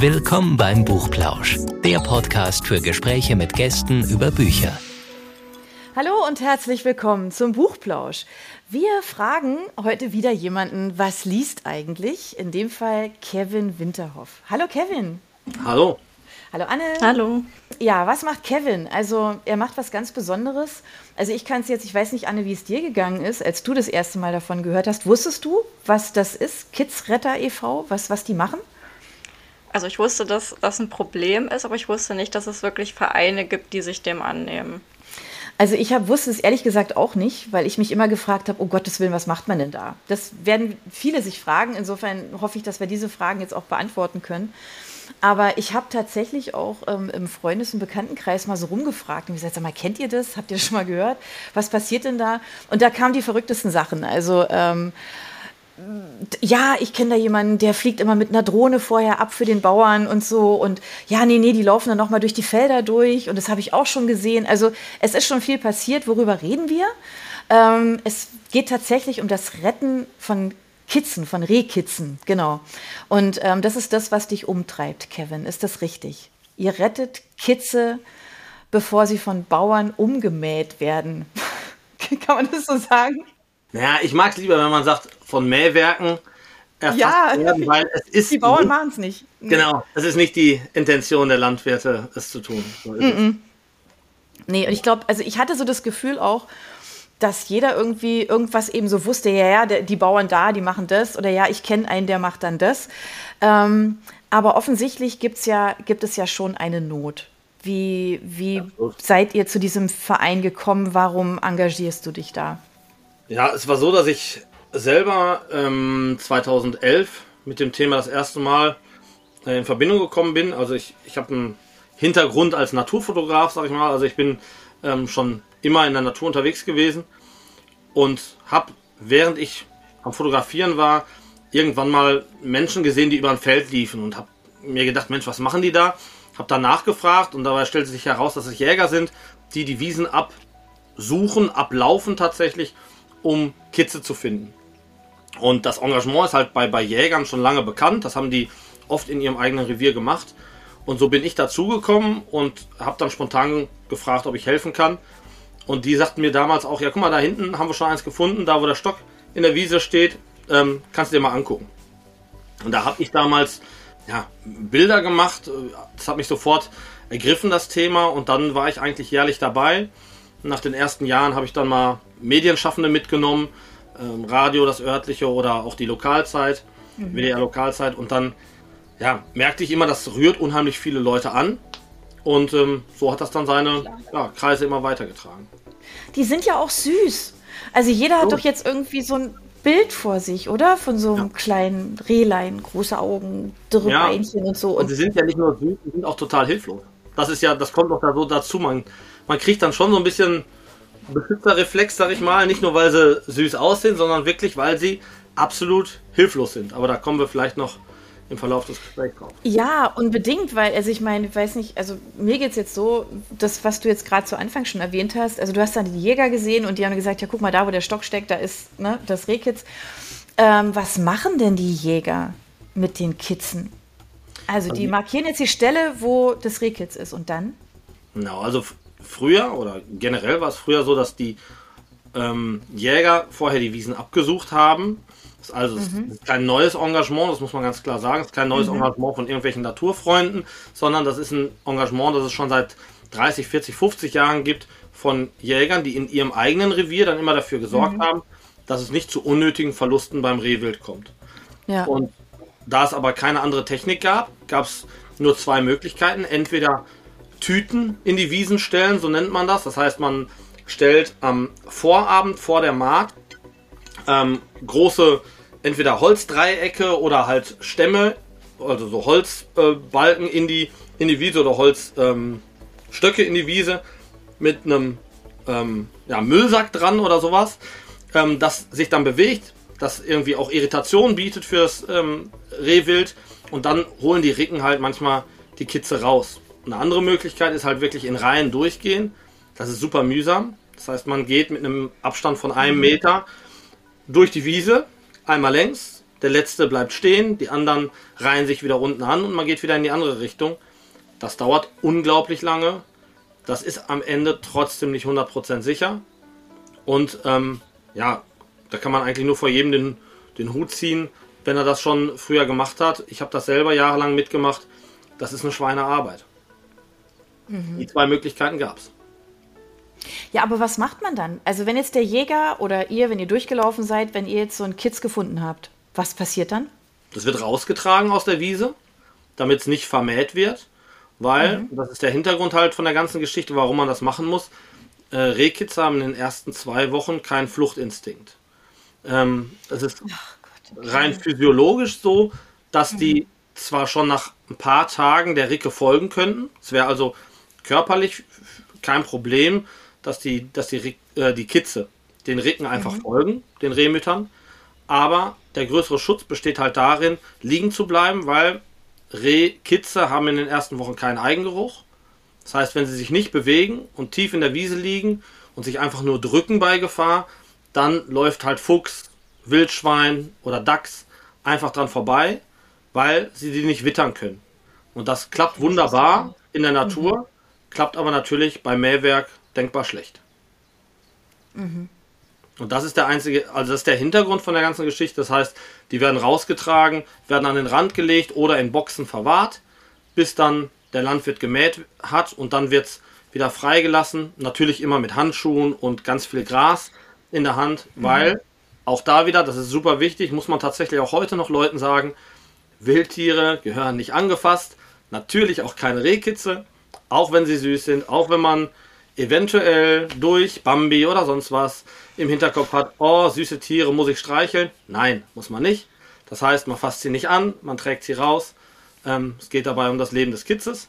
Willkommen beim Buchplausch, der Podcast für Gespräche mit Gästen über Bücher. Hallo und herzlich willkommen zum Buchplausch. Wir fragen heute wieder jemanden, was liest eigentlich? In dem Fall Kevin Winterhoff. Hallo Kevin. Hallo. Hallo Anne. Hallo. Ja, was macht Kevin? Also er macht was ganz Besonderes. Also ich kann es jetzt, ich weiß nicht, Anne, wie es dir gegangen ist, als du das erste Mal davon gehört hast. Wusstest du, was das ist? Kidsretter e.V., was, was die machen? Also ich wusste, dass das ein Problem ist, aber ich wusste nicht, dass es wirklich Vereine gibt, die sich dem annehmen. Also ich hab, wusste es ehrlich gesagt auch nicht, weil ich mich immer gefragt habe, oh Gottes Willen, was macht man denn da? Das werden viele sich fragen. Insofern hoffe ich, dass wir diese Fragen jetzt auch beantworten können. Aber ich habe tatsächlich auch ähm, im Freundes- und Bekanntenkreis mal so rumgefragt und gesagt, sag mal, kennt ihr das? Habt ihr das schon mal gehört? Was passiert denn da? Und da kamen die verrücktesten Sachen. Also ähm, ja, ich kenne da jemanden, der fliegt immer mit einer Drohne vorher ab für den Bauern und so. Und ja, nee, nee, die laufen dann nochmal durch die Felder durch. Und das habe ich auch schon gesehen. Also es ist schon viel passiert. Worüber reden wir? Ähm, es geht tatsächlich um das Retten von Kitzen, von Rehkitzen, genau. Und ähm, das ist das, was dich umtreibt, Kevin. Ist das richtig? Ihr rettet Kitze, bevor sie von Bauern umgemäht werden. Kann man das so sagen? Naja, ich mag es lieber, wenn man sagt, von Mähwerken erfasst ja, werden, weil es ist. Die Bauern machen es nicht. Genau, es ist nicht die Intention der Landwirte, es zu tun. So mm -mm. Nee, und ich glaube, also ich hatte so das Gefühl auch, dass jeder irgendwie irgendwas eben so wusste, ja, ja, die Bauern da, die machen das oder ja, ich kenne einen, der macht dann das. Ähm, aber offensichtlich gibt's ja, gibt es ja schon eine Not. Wie, wie ja, seid ihr zu diesem Verein gekommen? Warum engagierst du dich da? Ja, es war so, dass ich selber ähm, 2011 mit dem Thema das erste Mal äh, in Verbindung gekommen bin. Also ich, ich habe einen Hintergrund als Naturfotograf, sag ich mal. Also ich bin ähm, schon immer in der Natur unterwegs gewesen und habe, während ich am Fotografieren war, irgendwann mal Menschen gesehen, die über ein Feld liefen und habe mir gedacht, Mensch, was machen die da? Habe dann nachgefragt und dabei stellte sich heraus, dass es Jäger sind, die die Wiesen absuchen, ablaufen tatsächlich, um Kitze zu finden. Und das Engagement ist halt bei, bei Jägern schon lange bekannt. Das haben die oft in ihrem eigenen Revier gemacht. Und so bin ich dazugekommen und habe dann spontan gefragt, ob ich helfen kann. Und die sagten mir damals auch, ja guck mal, da hinten haben wir schon eins gefunden, da wo der Stock in der Wiese steht, ähm, kannst du dir mal angucken. Und da habe ich damals ja, Bilder gemacht, das hat mich sofort ergriffen, das Thema, und dann war ich eigentlich jährlich dabei. Nach den ersten Jahren habe ich dann mal Medienschaffende mitgenommen, ähm, Radio, das örtliche oder auch die Lokalzeit, mhm. WDR Lokalzeit, und dann ja, merkte ich immer, das rührt unheimlich viele Leute an. Und ähm, so hat das dann seine ja, Kreise immer weitergetragen. Die sind ja auch süß. Also jeder hat oh. doch jetzt irgendwie so ein Bild vor sich, oder? Von so einem ja. kleinen Rehlein, große Augen, dürre ja. Beinchen und so. Und, und sie sind ja nicht nur süß, sie sind auch total hilflos. Das ist ja, das kommt doch da so dazu. Man, man kriegt dann schon so ein bisschen Beschützerreflex, sag ich mal. Nicht nur, weil sie süß aussehen, sondern wirklich, weil sie absolut hilflos sind. Aber da kommen wir vielleicht noch im Verlauf des Gesprächs drauf. Ja, unbedingt, weil, also ich meine, ich weiß nicht, also mir geht es jetzt so, das, was du jetzt gerade zu Anfang schon erwähnt hast, also du hast dann die Jäger gesehen und die haben gesagt, ja, guck mal, da, wo der Stock steckt, da ist ne, das Rehkitz. Ähm, was machen denn die Jäger mit den Kitzen? Also die markieren jetzt die Stelle, wo das Rehkitz ist und dann? Genau, also früher oder generell war es früher so, dass die ähm, Jäger vorher die Wiesen abgesucht haben ist also mhm. ist kein neues Engagement, das muss man ganz klar sagen. Es ist kein neues mhm. Engagement von irgendwelchen Naturfreunden, sondern das ist ein Engagement, das es schon seit 30, 40, 50 Jahren gibt von Jägern, die in ihrem eigenen Revier dann immer dafür gesorgt mhm. haben, dass es nicht zu unnötigen Verlusten beim Rehwild kommt. Ja. Und da es aber keine andere Technik gab, gab es nur zwei Möglichkeiten. Entweder Tüten in die Wiesen stellen, so nennt man das. Das heißt, man stellt am Vorabend vor der Markt ähm, große entweder Holzdreiecke oder halt Stämme, also so Holzbalken äh, in, die, in die Wiese oder Holzstöcke ähm, in die Wiese mit einem ähm, ja, Müllsack dran oder sowas, ähm, das sich dann bewegt, das irgendwie auch Irritation bietet fürs ähm, Rehwild und dann holen die Ricken halt manchmal die Kitze raus. Eine andere Möglichkeit ist halt wirklich in Reihen durchgehen. Das ist super mühsam. Das heißt, man geht mit einem Abstand von einem Meter durch die Wiese, einmal längs, der letzte bleibt stehen, die anderen reihen sich wieder unten an und man geht wieder in die andere Richtung. Das dauert unglaublich lange. Das ist am Ende trotzdem nicht 100% sicher. Und ähm, ja, da kann man eigentlich nur vor jedem den, den Hut ziehen, wenn er das schon früher gemacht hat. Ich habe das selber jahrelang mitgemacht. Das ist eine Schweinearbeit. Mhm. Die zwei Möglichkeiten gab es. Ja, aber was macht man dann? Also wenn jetzt der Jäger oder ihr, wenn ihr durchgelaufen seid, wenn ihr jetzt so einen Kitz gefunden habt, was passiert dann? Das wird rausgetragen aus der Wiese, damit es nicht vermäht wird, weil, mhm. das ist der Hintergrund halt von der ganzen Geschichte, warum man das machen muss. Äh, Rehkitz haben in den ersten zwei Wochen keinen Fluchtinstinkt. Ähm, es ist Gott, rein physiologisch so, dass mhm. die zwar schon nach ein paar Tagen der Ricke folgen könnten. Es wäre also körperlich kein Problem, dass die, dass die, äh, die Kitze den Ricken einfach mhm. folgen, den Rehmüttern. Aber der größere Schutz besteht halt darin, liegen zu bleiben, weil Rehkitze haben in den ersten Wochen keinen Eigengeruch. Das heißt, wenn sie sich nicht bewegen und tief in der Wiese liegen und sich einfach nur drücken bei Gefahr, dann läuft halt Fuchs, Wildschwein oder Dachs einfach dran vorbei, weil sie die nicht wittern können. Und das klappt wunderbar in der Natur, mhm. Klappt aber natürlich beim Mähwerk denkbar schlecht. Mhm. Und das ist der einzige, also das ist der Hintergrund von der ganzen Geschichte. Das heißt, die werden rausgetragen, werden an den Rand gelegt oder in Boxen verwahrt, bis dann der Landwirt gemäht hat und dann wird es wieder freigelassen. Natürlich immer mit Handschuhen und ganz viel Gras in der Hand, mhm. weil auch da wieder, das ist super wichtig, muss man tatsächlich auch heute noch Leuten sagen, Wildtiere gehören nicht angefasst. Natürlich auch keine Rehkitze, auch wenn sie süß sind, auch wenn man eventuell durch Bambi oder sonst was im Hinterkopf hat, oh, süße Tiere, muss ich streicheln? Nein, muss man nicht. Das heißt, man fasst sie nicht an, man trägt sie raus. Ähm, es geht dabei um das Leben des Kitzes.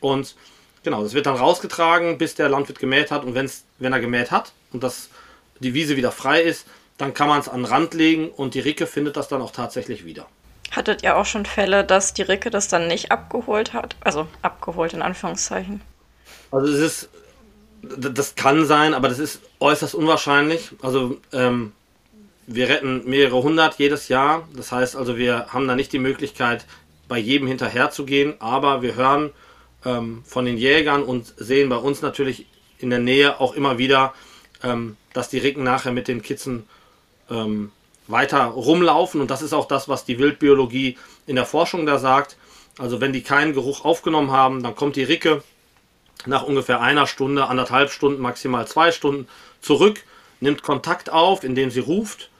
Und genau, das wird dann rausgetragen, bis der Landwirt gemäht hat. Und wenn's, wenn er gemäht hat und das, die Wiese wieder frei ist, dann kann man es an den Rand legen und die Ricke findet das dann auch tatsächlich wieder. Hattet ihr auch schon Fälle, dass die Ricke das dann nicht abgeholt hat? Also abgeholt in Anführungszeichen. Also es ist das kann sein, aber das ist äußerst unwahrscheinlich. Also ähm, wir retten mehrere hundert jedes Jahr. Das heißt also, wir haben da nicht die Möglichkeit, bei jedem hinterher zu gehen, aber wir hören ähm, von den Jägern und sehen bei uns natürlich in der Nähe auch immer wieder, ähm, dass die Ricken nachher mit den Kitzen ähm, weiter rumlaufen. Und das ist auch das, was die Wildbiologie in der Forschung da sagt. Also wenn die keinen Geruch aufgenommen haben, dann kommt die Ricke nach ungefähr einer Stunde, anderthalb Stunden, maximal zwei Stunden zurück, nimmt Kontakt auf, indem sie ruft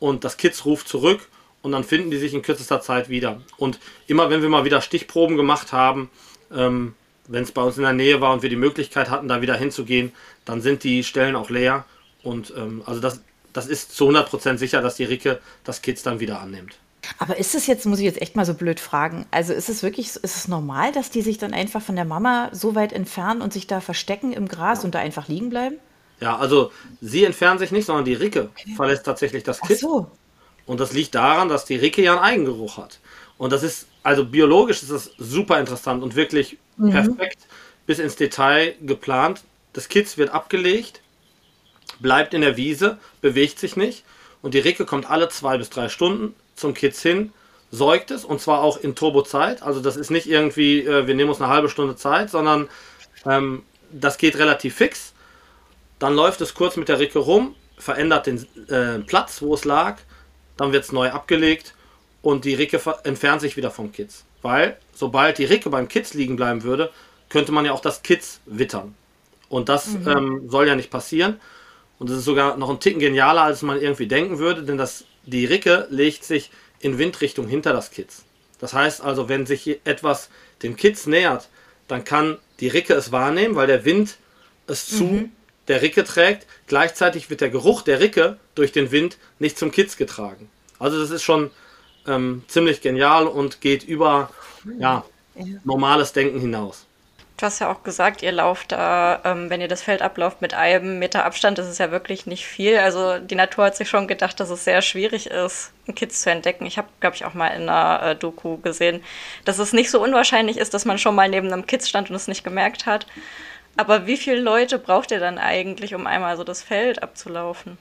und das Kids ruft zurück und dann finden die sich in kürzester Zeit wieder. Und immer wenn wir mal wieder Stichproben gemacht haben, ähm, wenn es bei uns in der Nähe war und wir die Möglichkeit hatten, da wieder hinzugehen, dann sind die Stellen auch leer. Und ähm, also das, das ist zu 100% sicher, dass die Ricke das Kids dann wieder annimmt. Aber ist es jetzt, muss ich jetzt echt mal so blöd fragen, also ist es wirklich, ist es normal, dass die sich dann einfach von der Mama so weit entfernen und sich da verstecken im Gras und da einfach liegen bleiben? Ja, also sie entfernen sich nicht, sondern die Ricke okay. verlässt tatsächlich das Kind. Ach so. Und das liegt daran, dass die Ricke ja einen Eigengeruch hat. Und das ist, also biologisch ist das super interessant und wirklich mhm. perfekt bis ins Detail geplant. Das Kitz wird abgelegt, bleibt in der Wiese, bewegt sich nicht und die Ricke kommt alle zwei bis drei Stunden zum Kids hin, säugt es und zwar auch in Turbozeit. Also das ist nicht irgendwie, äh, wir nehmen uns eine halbe Stunde Zeit, sondern ähm, das geht relativ fix. Dann läuft es kurz mit der Ricke rum, verändert den äh, Platz, wo es lag, dann wird es neu abgelegt und die Ricke entfernt sich wieder vom Kids. Weil sobald die Ricke beim Kids liegen bleiben würde, könnte man ja auch das Kids wittern. Und das mhm. ähm, soll ja nicht passieren. Und es ist sogar noch ein Ticken genialer, als man irgendwie denken würde, denn das die Ricke legt sich in Windrichtung hinter das Kitz. Das heißt also, wenn sich etwas dem Kitz nähert, dann kann die Ricke es wahrnehmen, weil der Wind es zu mhm. der Ricke trägt. Gleichzeitig wird der Geruch der Ricke durch den Wind nicht zum Kitz getragen. Also das ist schon ähm, ziemlich genial und geht über ja, normales Denken hinaus. Du hast ja auch gesagt, ihr lauft da, ähm, wenn ihr das Feld ablauft mit einem Meter Abstand, das ist ja wirklich nicht viel. Also die Natur hat sich schon gedacht, dass es sehr schwierig ist, einen Kids zu entdecken. Ich habe, glaube ich, auch mal in einer äh, Doku gesehen, dass es nicht so unwahrscheinlich ist, dass man schon mal neben einem Kids stand und es nicht gemerkt hat. Aber wie viele Leute braucht ihr dann eigentlich, um einmal so das Feld abzulaufen?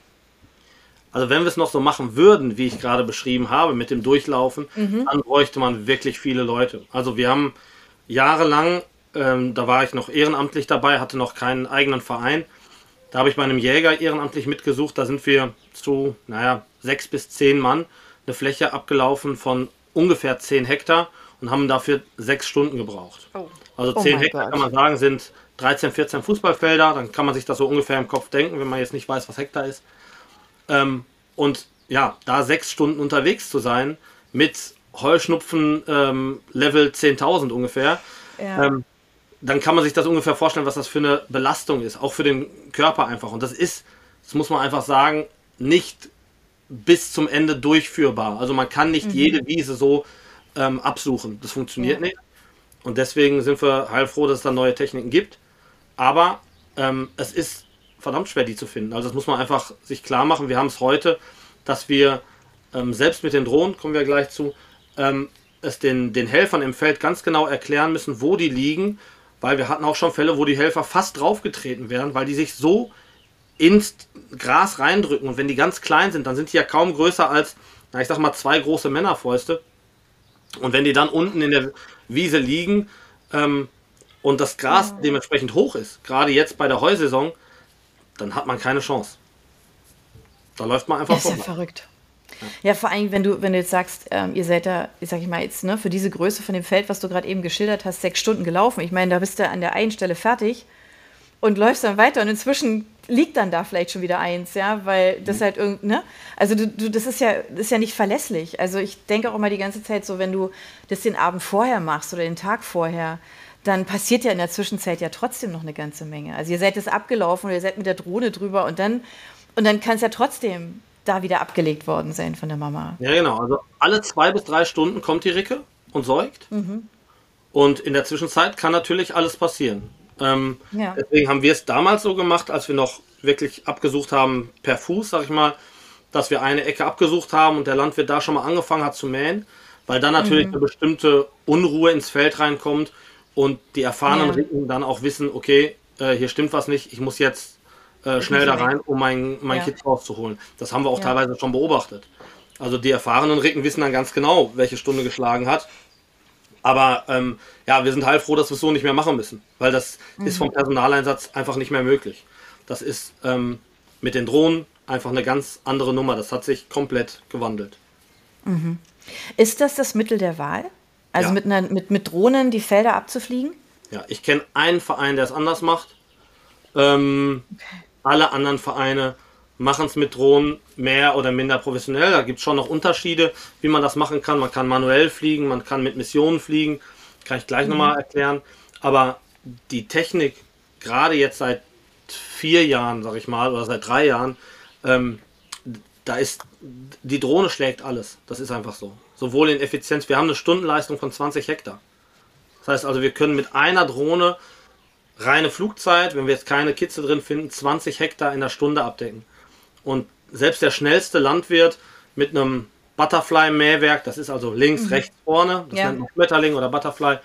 Also wenn wir es noch so machen würden, wie ich gerade beschrieben habe, mit dem Durchlaufen, mhm. dann bräuchte man wirklich viele Leute. Also wir haben jahrelang, ähm, da war ich noch ehrenamtlich dabei, hatte noch keinen eigenen Verein. Da habe ich bei einem Jäger ehrenamtlich mitgesucht. Da sind wir zu, naja, sechs bis zehn Mann eine Fläche abgelaufen von ungefähr zehn Hektar und haben dafür sechs Stunden gebraucht. Oh. Also oh zehn oh Hektar Gott. kann man sagen, sind 13, 14 Fußballfelder. Dann kann man sich das so ungefähr im Kopf denken, wenn man jetzt nicht weiß, was Hektar ist. Ähm, und ja, da sechs Stunden unterwegs zu sein mit Heuschnupfen ähm, Level 10.000 ungefähr, ja. ähm, dann kann man sich das ungefähr vorstellen, was das für eine Belastung ist, auch für den Körper einfach. Und das ist, das muss man einfach sagen, nicht bis zum Ende durchführbar. Also man kann nicht mhm. jede Wiese so ähm, absuchen. Das funktioniert ja. nicht. Und deswegen sind wir heilfroh, dass es da neue Techniken gibt. Aber ähm, es ist verdammt schwer, die zu finden. Also das muss man einfach sich klar machen. Wir haben es heute, dass wir ähm, selbst mit den Drohnen, kommen wir gleich zu, ähm, es den, den Helfern im Feld ganz genau erklären müssen, wo die liegen, weil wir hatten auch schon Fälle, wo die Helfer fast draufgetreten werden, weil die sich so ins Gras reindrücken. Und wenn die ganz klein sind, dann sind die ja kaum größer als, na, ich sag mal, zwei große Männerfäuste. Und wenn die dann unten in der Wiese liegen ähm, und das Gras dementsprechend hoch ist, gerade jetzt bei der Heusaison, dann hat man keine Chance. Da läuft man einfach das ist ja verrückt. Ja, vor allem, wenn du, wenn du jetzt sagst, ähm, ihr seid da, ich sag ich mal jetzt, ne, für diese Größe von dem Feld, was du gerade eben geschildert hast, sechs Stunden gelaufen. Ich meine, da bist du an der einen Stelle fertig und läufst dann weiter und inzwischen liegt dann da vielleicht schon wieder eins, ja, weil das mhm. halt irgend, ne? Also du, du, das ist ja, das ist ja nicht verlässlich. Also ich denke auch immer die ganze Zeit so, wenn du das den Abend vorher machst oder den Tag vorher, dann passiert ja in der Zwischenzeit ja trotzdem noch eine ganze Menge. Also ihr seid es abgelaufen oder ihr seid mit der Drohne drüber und dann, und dann kann es ja trotzdem da wieder abgelegt worden sein von der Mama. Ja, genau. Also alle zwei bis drei Stunden kommt die Ricke und säugt. Mhm. Und in der Zwischenzeit kann natürlich alles passieren. Ähm, ja. Deswegen haben wir es damals so gemacht, als wir noch wirklich abgesucht haben per Fuß, sag ich mal, dass wir eine Ecke abgesucht haben und der Landwirt da schon mal angefangen hat zu mähen, weil dann natürlich mhm. eine bestimmte Unruhe ins Feld reinkommt und die erfahrenen ja. Ricken dann auch wissen, okay, äh, hier stimmt was nicht, ich muss jetzt äh, schnell da rein, um mein, mein ja. Kind rauszuholen. Das haben wir auch ja. teilweise schon beobachtet. Also die erfahrenen Ricken wissen dann ganz genau, welche Stunde geschlagen hat. Aber ähm, ja, wir sind halt froh, dass wir es so nicht mehr machen müssen, weil das mhm. ist vom Personaleinsatz einfach nicht mehr möglich. Das ist ähm, mit den Drohnen einfach eine ganz andere Nummer. Das hat sich komplett gewandelt. Mhm. Ist das das Mittel der Wahl? Also ja. mit, einer, mit, mit Drohnen die Felder abzufliegen? Ja, ich kenne einen Verein, der es anders macht. Ähm, okay. Alle anderen Vereine machen es mit Drohnen mehr oder minder professionell. Da gibt es schon noch Unterschiede, wie man das machen kann. Man kann manuell fliegen, man kann mit Missionen fliegen. Kann ich gleich mhm. nochmal erklären. Aber die Technik, gerade jetzt seit vier Jahren, sag ich mal, oder seit drei Jahren, ähm, da ist die Drohne schlägt alles. Das ist einfach so sowohl in Effizienz. Wir haben eine Stundenleistung von 20 Hektar. Das heißt also, wir können mit einer Drohne reine Flugzeit, wenn wir jetzt keine Kitze drin finden, 20 Hektar in der Stunde abdecken. Und selbst der schnellste Landwirt mit einem Butterfly-Mähwerk, das ist also links, mhm. rechts, vorne, das ja. nennt man Schmetterling oder Butterfly,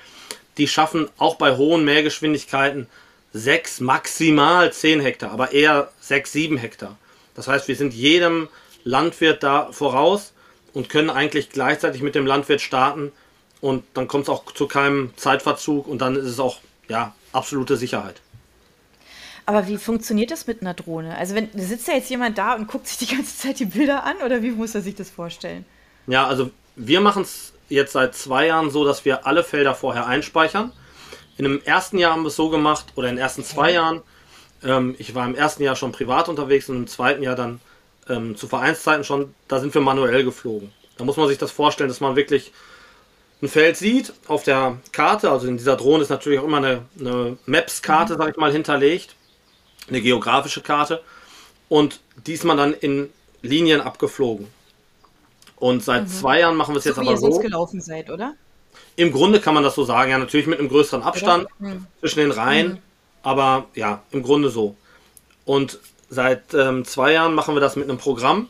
die schaffen auch bei hohen Mähgeschwindigkeiten 6, maximal 10 Hektar, aber eher 6, 7 Hektar. Das heißt, wir sind jedem Landwirt da voraus und können eigentlich gleichzeitig mit dem Landwirt starten und dann kommt es auch zu keinem Zeitverzug und dann ist es auch ja absolute Sicherheit. Aber wie funktioniert das mit einer Drohne? Also wenn sitzt da jetzt jemand da und guckt sich die ganze Zeit die Bilder an oder wie muss er sich das vorstellen? Ja, also wir machen es jetzt seit zwei Jahren so, dass wir alle Felder vorher einspeichern. In dem ersten Jahr haben wir es so gemacht oder in den ersten zwei Jahren. Ähm, ich war im ersten Jahr schon privat unterwegs und im zweiten Jahr dann ähm, zu Vereinszeiten schon, da sind wir manuell geflogen. Da muss man sich das vorstellen, dass man wirklich ein Feld sieht auf der Karte. Also in dieser Drohne ist natürlich auch immer eine, eine Maps-Karte, mhm. sag ich mal, hinterlegt. Eine geografische Karte. Und die ist man dann in Linien abgeflogen. Und seit mhm. zwei Jahren machen wir es so jetzt aber so. gelaufen seid, oder? Im Grunde kann man das so sagen, ja, natürlich mit einem größeren Abstand mhm. zwischen den Reihen, mhm. aber ja, im Grunde so. Und Seit ähm, zwei Jahren machen wir das mit einem Programm,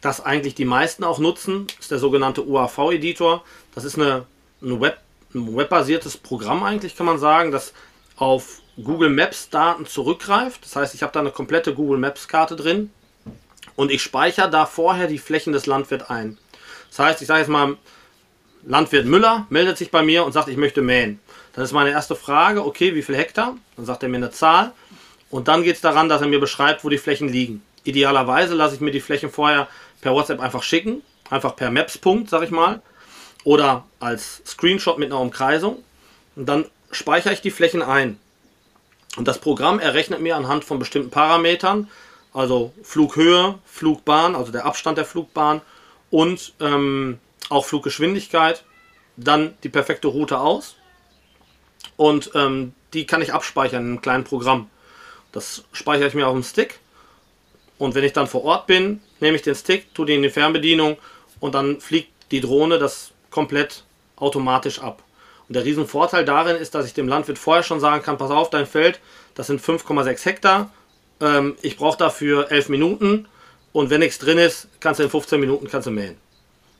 das eigentlich die meisten auch nutzen. Das ist der sogenannte UAV-Editor. Das ist eine, eine Web, ein webbasiertes Programm eigentlich, kann man sagen, das auf Google Maps Daten zurückgreift. Das heißt, ich habe da eine komplette Google Maps Karte drin. und ich speichere da vorher die Flächen des Landwirts ein. Das heißt, ich sage jetzt mal, Landwirt Müller meldet sich bei mir und sagt, ich möchte mähen. Dann ist meine erste Frage, okay, wie viel Hektar? Dann sagt er mir eine Zahl. Und dann geht es daran, dass er mir beschreibt, wo die Flächen liegen. Idealerweise lasse ich mir die Flächen vorher per WhatsApp einfach schicken. Einfach per Maps-Punkt, sag ich mal. Oder als Screenshot mit einer Umkreisung. Und dann speichere ich die Flächen ein. Und das Programm errechnet mir anhand von bestimmten Parametern, also Flughöhe, Flugbahn, also der Abstand der Flugbahn und ähm, auch Fluggeschwindigkeit, dann die perfekte Route aus. Und ähm, die kann ich abspeichern in einem kleinen Programm. Das speichere ich mir auf dem Stick. Und wenn ich dann vor Ort bin, nehme ich den Stick, tue den in die Fernbedienung und dann fliegt die Drohne das komplett automatisch ab. Und der Riesenvorteil darin ist, dass ich dem Landwirt vorher schon sagen kann, pass auf, dein Feld, das sind 5,6 Hektar, ähm, ich brauche dafür 11 Minuten und wenn nichts drin ist, kannst du in 15 Minuten kannst du mähen.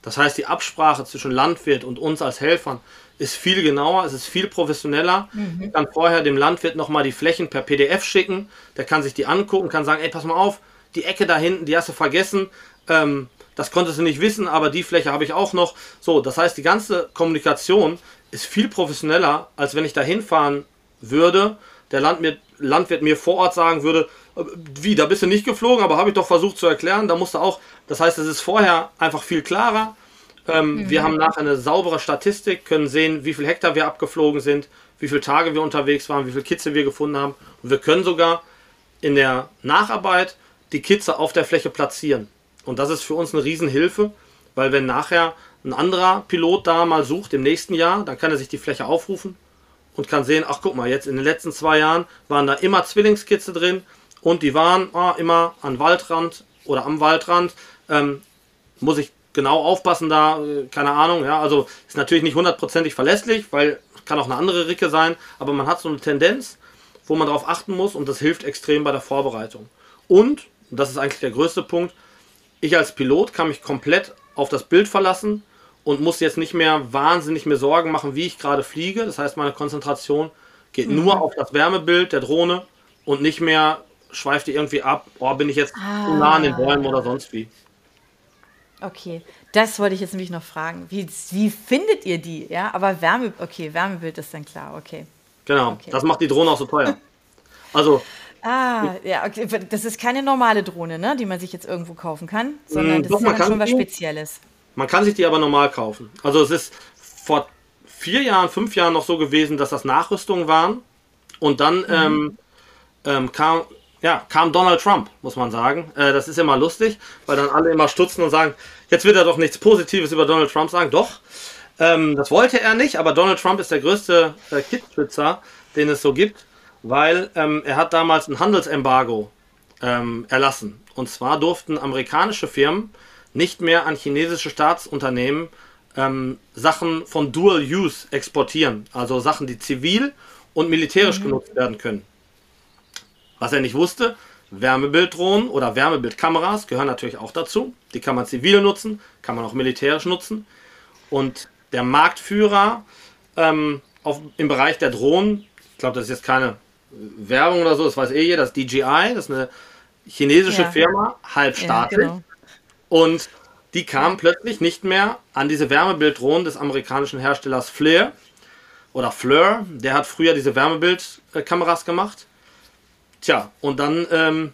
Das heißt, die Absprache zwischen Landwirt und uns als Helfern ist viel genauer, es ist viel professioneller. Mhm. Ich kann vorher dem Landwirt nochmal die Flächen per PDF schicken, der kann sich die angucken, kann sagen, ey, pass mal auf, die Ecke da hinten, die hast du vergessen, ähm, das konntest du nicht wissen, aber die Fläche habe ich auch noch. So, das heißt, die ganze Kommunikation ist viel professioneller, als wenn ich da hinfahren würde, der Landwirt, Landwirt mir vor Ort sagen würde, äh, wie, da bist du nicht geflogen, aber habe ich doch versucht zu erklären, da musste auch, das heißt, es ist vorher einfach viel klarer. Ähm, mhm. Wir haben nachher eine saubere Statistik, können sehen, wie viel Hektar wir abgeflogen sind, wie viele Tage wir unterwegs waren, wie viele Kitze wir gefunden haben. Und wir können sogar in der Nacharbeit die Kitze auf der Fläche platzieren. Und das ist für uns eine Riesenhilfe, weil wenn nachher ein anderer Pilot da mal sucht im nächsten Jahr, dann kann er sich die Fläche aufrufen und kann sehen, ach guck mal, jetzt in den letzten zwei Jahren waren da immer Zwillingskitze drin und die waren oh, immer an Waldrand oder am Waldrand. Ähm, muss ich genau aufpassen da, äh, keine Ahnung, ja, also ist natürlich nicht hundertprozentig verlässlich, weil kann auch eine andere Ricke sein, aber man hat so eine Tendenz, wo man darauf achten muss und das hilft extrem bei der Vorbereitung. Und, das ist eigentlich der größte Punkt, ich als Pilot kann mich komplett auf das Bild verlassen und muss jetzt nicht mehr wahnsinnig mir Sorgen machen, wie ich gerade fliege. Das heißt, meine Konzentration geht mhm. nur auf das Wärmebild der Drohne und nicht mehr schweift die irgendwie ab, oh, bin ich jetzt ah. zu nah an den Bäumen oder sonst wie. Okay, das wollte ich jetzt nämlich noch fragen. Wie, wie findet ihr die? Ja, aber Wärme, okay, Wärmebild ist dann klar, okay. Genau, okay. das macht die Drohne auch so teuer. Also. Ah, ja, okay. Das ist keine normale Drohne, ne, die man sich jetzt irgendwo kaufen kann, sondern hm, das Doch, ist ja schon was Spezielles. Man kann sich die aber normal kaufen. Also es ist vor vier Jahren, fünf Jahren noch so gewesen, dass das Nachrüstungen waren. Und dann mhm. ähm, ähm, kam, ja, kam Donald Trump, muss man sagen. Äh, das ist immer lustig, weil dann alle immer stutzen und sagen, jetzt wird er doch nichts Positives über Donald Trump sagen. Doch, ähm, das wollte er nicht, aber Donald Trump ist der größte äh, Kittschützer, den es so gibt, weil ähm, er hat damals ein Handelsembargo ähm, erlassen. Und zwar durften amerikanische Firmen nicht mehr an chinesische Staatsunternehmen ähm, Sachen von Dual Use exportieren, also Sachen, die zivil und militärisch mhm. genutzt werden können. Was er nicht wusste, Wärmebilddrohnen oder Wärmebildkameras gehören natürlich auch dazu. Die kann man zivil nutzen, kann man auch militärisch nutzen. Und der Marktführer ähm, auf, im Bereich der Drohnen, ich glaube, das ist jetzt keine Werbung oder so, das weiß eh jeder, das DJI, das ist eine chinesische ja. Firma, halbstaatlich. Ja, genau. Und die kamen plötzlich nicht mehr an diese Wärmebilddrohnen des amerikanischen Herstellers Flair oder Fleur. Der hat früher diese Wärmebildkameras gemacht. Tja, und dann ähm,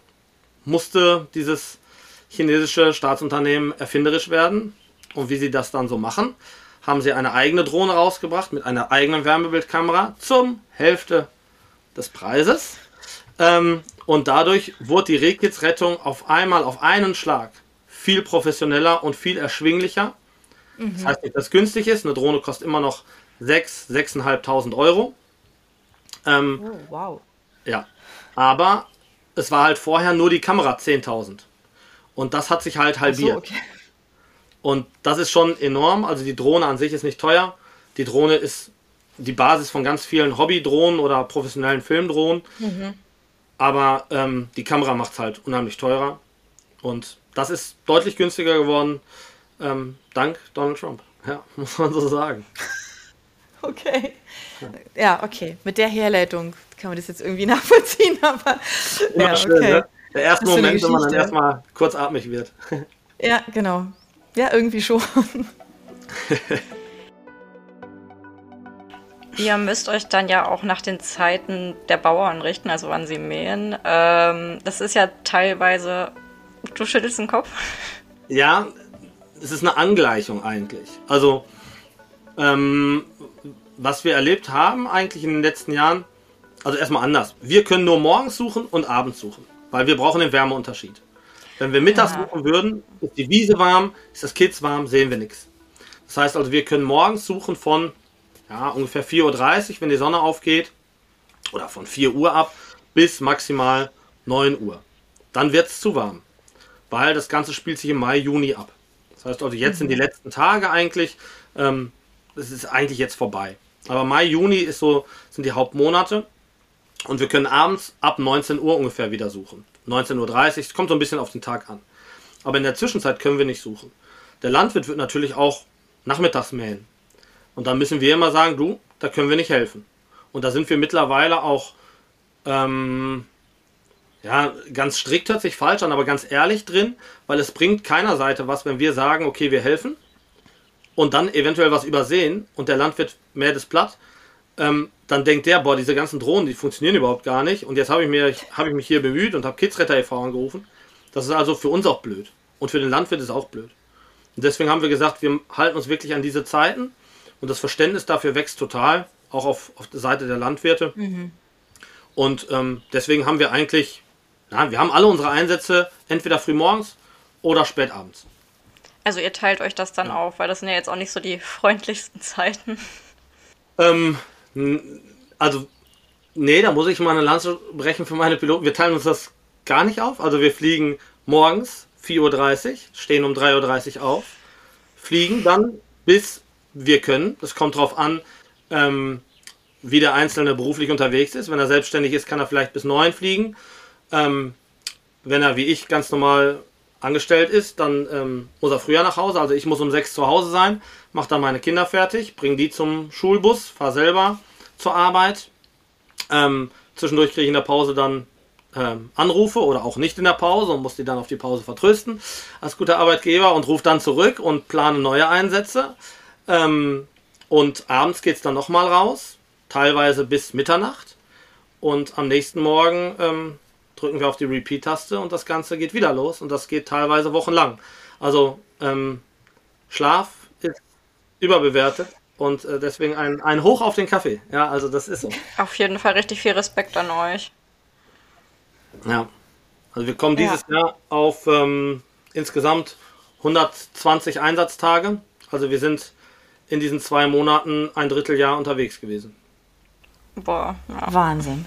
musste dieses chinesische Staatsunternehmen erfinderisch werden. Und wie sie das dann so machen, haben sie eine eigene Drohne rausgebracht mit einer eigenen Wärmebildkamera zum Hälfte des Preises. Ähm, und dadurch wurde die Rehkitzrettung auf einmal auf einen Schlag viel professioneller und viel erschwinglicher. Mhm. Das heißt nicht, dass es günstig ist. Eine Drohne kostet immer noch 6.000, 6.500 Euro. Ähm, oh, wow. Ja, aber es war halt vorher nur die Kamera 10.000. Und das hat sich halt halbiert. So, okay. Und das ist schon enorm. Also die Drohne an sich ist nicht teuer. Die Drohne ist die Basis von ganz vielen Hobby-Drohnen oder professionellen Filmdrohnen. Mhm. Aber ähm, die Kamera macht es halt unheimlich teurer. Und das ist deutlich günstiger geworden, ähm, dank Donald Trump. Ja, muss man so sagen. Okay. Ja, okay. Mit der Herleitung kann man das jetzt irgendwie nachvollziehen, aber ja, schön, okay. Ne? der erste Moment, wenn man dann erstmal kurzatmig wird. Ja, genau. Ja, irgendwie schon. Ihr müsst euch dann ja auch nach den Zeiten der Bauern richten, also wann sie mähen. Ähm, das ist ja teilweise. Du schüttelst den Kopf? Ja, es ist eine Angleichung eigentlich. Also, ähm, was wir erlebt haben eigentlich in den letzten Jahren, also erstmal anders. Wir können nur morgens suchen und abends suchen, weil wir brauchen den Wärmeunterschied. Wenn wir mittags ja. suchen würden, ist die Wiese warm, ist das Kids warm, sehen wir nichts. Das heißt also, wir können morgens suchen von ja, ungefähr 4.30 Uhr, wenn die Sonne aufgeht, oder von 4 Uhr ab bis maximal 9 Uhr. Dann wird es zu warm, weil das Ganze spielt sich im Mai, Juni ab. Das heißt also, jetzt mhm. sind die letzten Tage eigentlich, ähm, es ist eigentlich jetzt vorbei. Aber Mai, Juni ist so, sind die Hauptmonate und wir können abends ab 19 Uhr ungefähr wieder suchen. 19.30 Uhr, es kommt so ein bisschen auf den Tag an. Aber in der Zwischenzeit können wir nicht suchen. Der Landwirt wird natürlich auch nachmittags mähen. Und dann müssen wir immer sagen, du, da können wir nicht helfen. Und da sind wir mittlerweile auch, ähm, ja, ganz strikt hört sich falsch an, aber ganz ehrlich drin, weil es bringt keiner Seite was, wenn wir sagen, okay, wir helfen und dann eventuell was übersehen und der Landwirt mäht es platt, ähm, dann denkt der, boah, diese ganzen Drohnen, die funktionieren überhaupt gar nicht und jetzt habe ich, hab ich mich hier bemüht und habe Kidsretter e.V. angerufen. Das ist also für uns auch blöd und für den Landwirt ist auch blöd. Und deswegen haben wir gesagt, wir halten uns wirklich an diese Zeiten und das Verständnis dafür wächst total, auch auf, auf der Seite der Landwirte. Mhm. Und ähm, deswegen haben wir eigentlich, na, wir haben alle unsere Einsätze entweder frühmorgens oder spätabends. Also ihr teilt euch das dann ja. auf, weil das sind ja jetzt auch nicht so die freundlichsten Zeiten. Ähm, also, nee, da muss ich mal eine Lanze brechen für meine Piloten. Wir teilen uns das gar nicht auf. Also wir fliegen morgens 4.30 Uhr, stehen um 3.30 Uhr auf, fliegen dann bis wir können. Das kommt darauf an, ähm, wie der Einzelne beruflich unterwegs ist. Wenn er selbstständig ist, kann er vielleicht bis neun fliegen. Ähm, wenn er wie ich ganz normal angestellt ist, dann ähm, muss er früher nach Hause. Also ich muss um sechs zu Hause sein, mache dann meine Kinder fertig, bringe die zum Schulbus, fahre selber zur Arbeit. Ähm, zwischendurch kriege ich in der Pause dann ähm, Anrufe oder auch nicht in der Pause und muss die dann auf die Pause vertrösten als guter Arbeitgeber und rufe dann zurück und plane neue Einsätze. Ähm, und abends geht es dann nochmal raus, teilweise bis Mitternacht. Und am nächsten Morgen ähm, drücken wir auf die Repeat-Taste und das Ganze geht wieder los. Und das geht teilweise wochenlang. Also ähm, Schlaf ist überbewertet und äh, deswegen ein, ein Hoch auf den Kaffee. Ja, also das ist so. Auf jeden Fall richtig viel Respekt an euch. Ja. Also wir kommen dieses ja. Jahr auf ähm, insgesamt 120 Einsatztage. Also wir sind in diesen zwei Monaten ein Dritteljahr unterwegs gewesen. Boah, ja. Wahnsinn.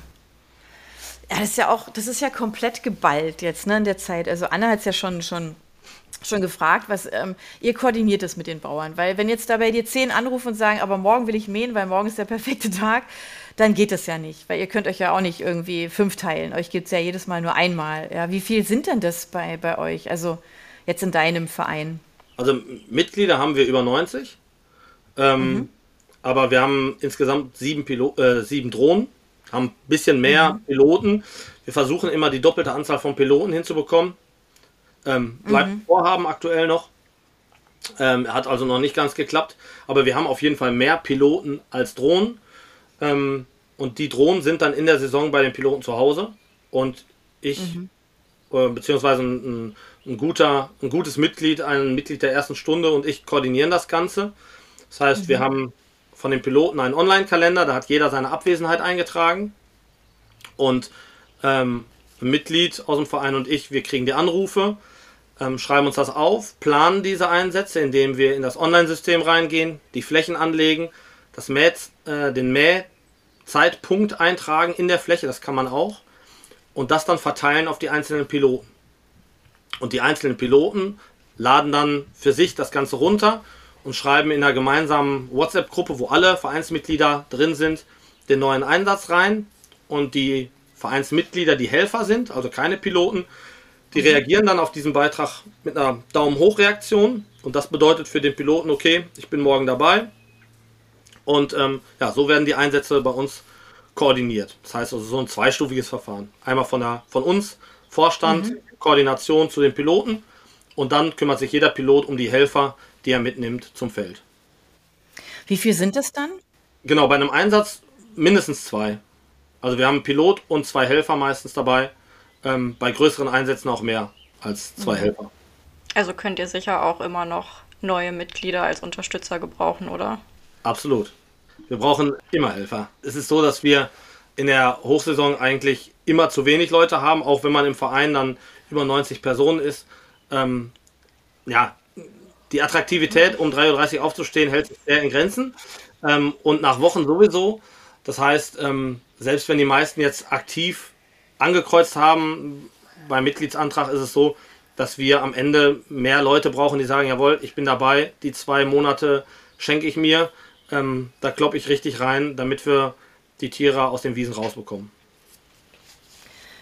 Ja, das ist ja auch, das ist ja komplett geballt jetzt, ne, in der Zeit. Also Anna hat es ja schon, schon, schon gefragt, was ähm, ihr koordiniert das mit den Bauern. Weil wenn jetzt dabei dir zehn anrufen und sagen, aber morgen will ich mähen, weil morgen ist der perfekte Tag, dann geht das ja nicht. Weil ihr könnt euch ja auch nicht irgendwie fünf teilen. Euch gibt es ja jedes Mal nur einmal. Ja, wie viel sind denn das bei, bei euch? Also jetzt in deinem Verein? Also Mitglieder haben wir über 90. Ähm, mhm. Aber wir haben insgesamt sieben, Pilo äh, sieben Drohnen, haben ein bisschen mehr mhm. Piloten. Wir versuchen immer die doppelte Anzahl von Piloten hinzubekommen. Ähm, bleibt mhm. Vorhaben aktuell noch. Ähm, hat also noch nicht ganz geklappt. Aber wir haben auf jeden Fall mehr Piloten als Drohnen. Ähm, und die Drohnen sind dann in der Saison bei den Piloten zu Hause. Und ich, mhm. äh, beziehungsweise ein, ein, guter, ein gutes Mitglied, ein Mitglied der ersten Stunde und ich koordinieren das Ganze. Das heißt, mhm. wir haben von den Piloten einen Online-Kalender, da hat jeder seine Abwesenheit eingetragen. Und ähm, ein Mitglied aus dem Verein und ich, wir kriegen die Anrufe, ähm, schreiben uns das auf, planen diese Einsätze, indem wir in das Online-System reingehen, die Flächen anlegen, das Mäh, äh, den Mähzeitpunkt eintragen in der Fläche, das kann man auch, und das dann verteilen auf die einzelnen Piloten. Und die einzelnen Piloten laden dann für sich das Ganze runter und schreiben in einer gemeinsamen WhatsApp-Gruppe, wo alle Vereinsmitglieder drin sind, den neuen Einsatz rein. Und die Vereinsmitglieder, die Helfer sind, also keine Piloten, die reagieren dann auf diesen Beitrag mit einer Daumen hoch Reaktion. Und das bedeutet für den Piloten, okay, ich bin morgen dabei. Und ähm, ja, so werden die Einsätze bei uns koordiniert. Das heißt also so ein zweistufiges Verfahren. Einmal von, der, von uns Vorstand, mhm. Koordination zu den Piloten und dann kümmert sich jeder Pilot um die Helfer, die er mitnimmt zum Feld. Wie viel sind es dann? Genau, bei einem Einsatz mindestens zwei. Also wir haben einen Pilot und zwei Helfer meistens dabei. Ähm, bei größeren Einsätzen auch mehr als zwei mhm. Helfer. Also könnt ihr sicher auch immer noch neue Mitglieder als Unterstützer gebrauchen, oder? Absolut. Wir brauchen immer Helfer. Es ist so, dass wir in der Hochsaison eigentlich immer zu wenig Leute haben, auch wenn man im Verein dann über 90 Personen ist. Ähm, ja, die Attraktivität, um 3.30 Uhr aufzustehen, hält sich sehr in Grenzen. Ähm, und nach Wochen sowieso. Das heißt, ähm, selbst wenn die meisten jetzt aktiv angekreuzt haben, beim Mitgliedsantrag ist es so, dass wir am Ende mehr Leute brauchen, die sagen, jawohl, ich bin dabei, die zwei Monate schenke ich mir, ähm, da kloppe ich richtig rein, damit wir die Tiere aus den Wiesen rausbekommen.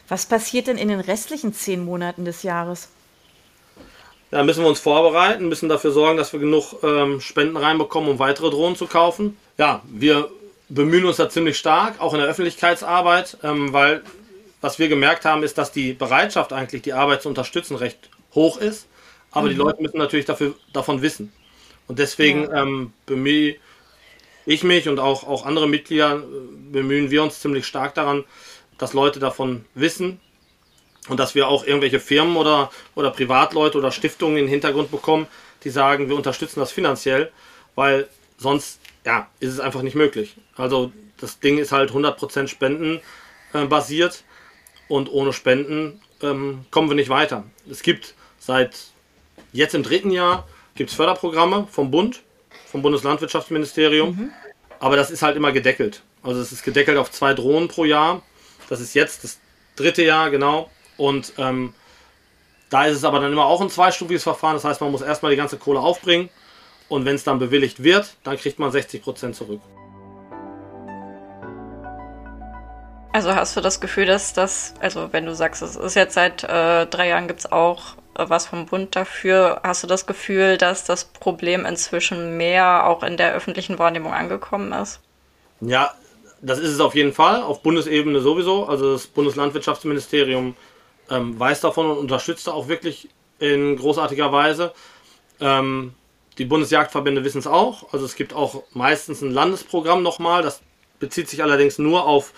Was passiert denn in den restlichen zehn Monaten des Jahres? Da müssen wir uns vorbereiten, müssen dafür sorgen, dass wir genug ähm, Spenden reinbekommen, um weitere Drohnen zu kaufen. Ja, wir bemühen uns da ziemlich stark, auch in der Öffentlichkeitsarbeit, ähm, weil was wir gemerkt haben, ist, dass die Bereitschaft eigentlich, die Arbeit zu unterstützen, recht hoch ist. Aber mhm. die Leute müssen natürlich dafür, davon wissen. Und deswegen ja. ähm, bemühe ich mich und auch, auch andere Mitglieder, äh, bemühen wir uns ziemlich stark daran, dass Leute davon wissen und dass wir auch irgendwelche Firmen oder, oder Privatleute oder Stiftungen in den Hintergrund bekommen, die sagen, wir unterstützen das finanziell, weil sonst ja, ist es einfach nicht möglich. Also das Ding ist halt 100% Spenden äh, basiert und ohne Spenden ähm, kommen wir nicht weiter. Es gibt seit jetzt im dritten Jahr gibt's Förderprogramme vom Bund, vom Bundeslandwirtschaftsministerium, mhm. aber das ist halt immer gedeckelt. Also es ist gedeckelt auf zwei Drohnen pro Jahr. Das ist jetzt das dritte Jahr, genau. Und ähm, da ist es aber dann immer auch ein zweistufiges Verfahren. Das heißt, man muss erstmal die ganze Kohle aufbringen und wenn es dann bewilligt wird, dann kriegt man 60% zurück. Also hast du das Gefühl, dass das, also wenn du sagst, es ist jetzt seit äh, drei Jahren gibt es auch äh, was vom Bund dafür, hast du das Gefühl, dass das Problem inzwischen mehr auch in der öffentlichen Wahrnehmung angekommen ist? Ja, das ist es auf jeden Fall, auf Bundesebene sowieso. Also das Bundeslandwirtschaftsministerium ähm, weiß davon und unterstützt auch wirklich in großartiger Weise. Ähm, die Bundesjagdverbände wissen es auch. Also es gibt auch meistens ein Landesprogramm nochmal. Das bezieht sich allerdings nur auf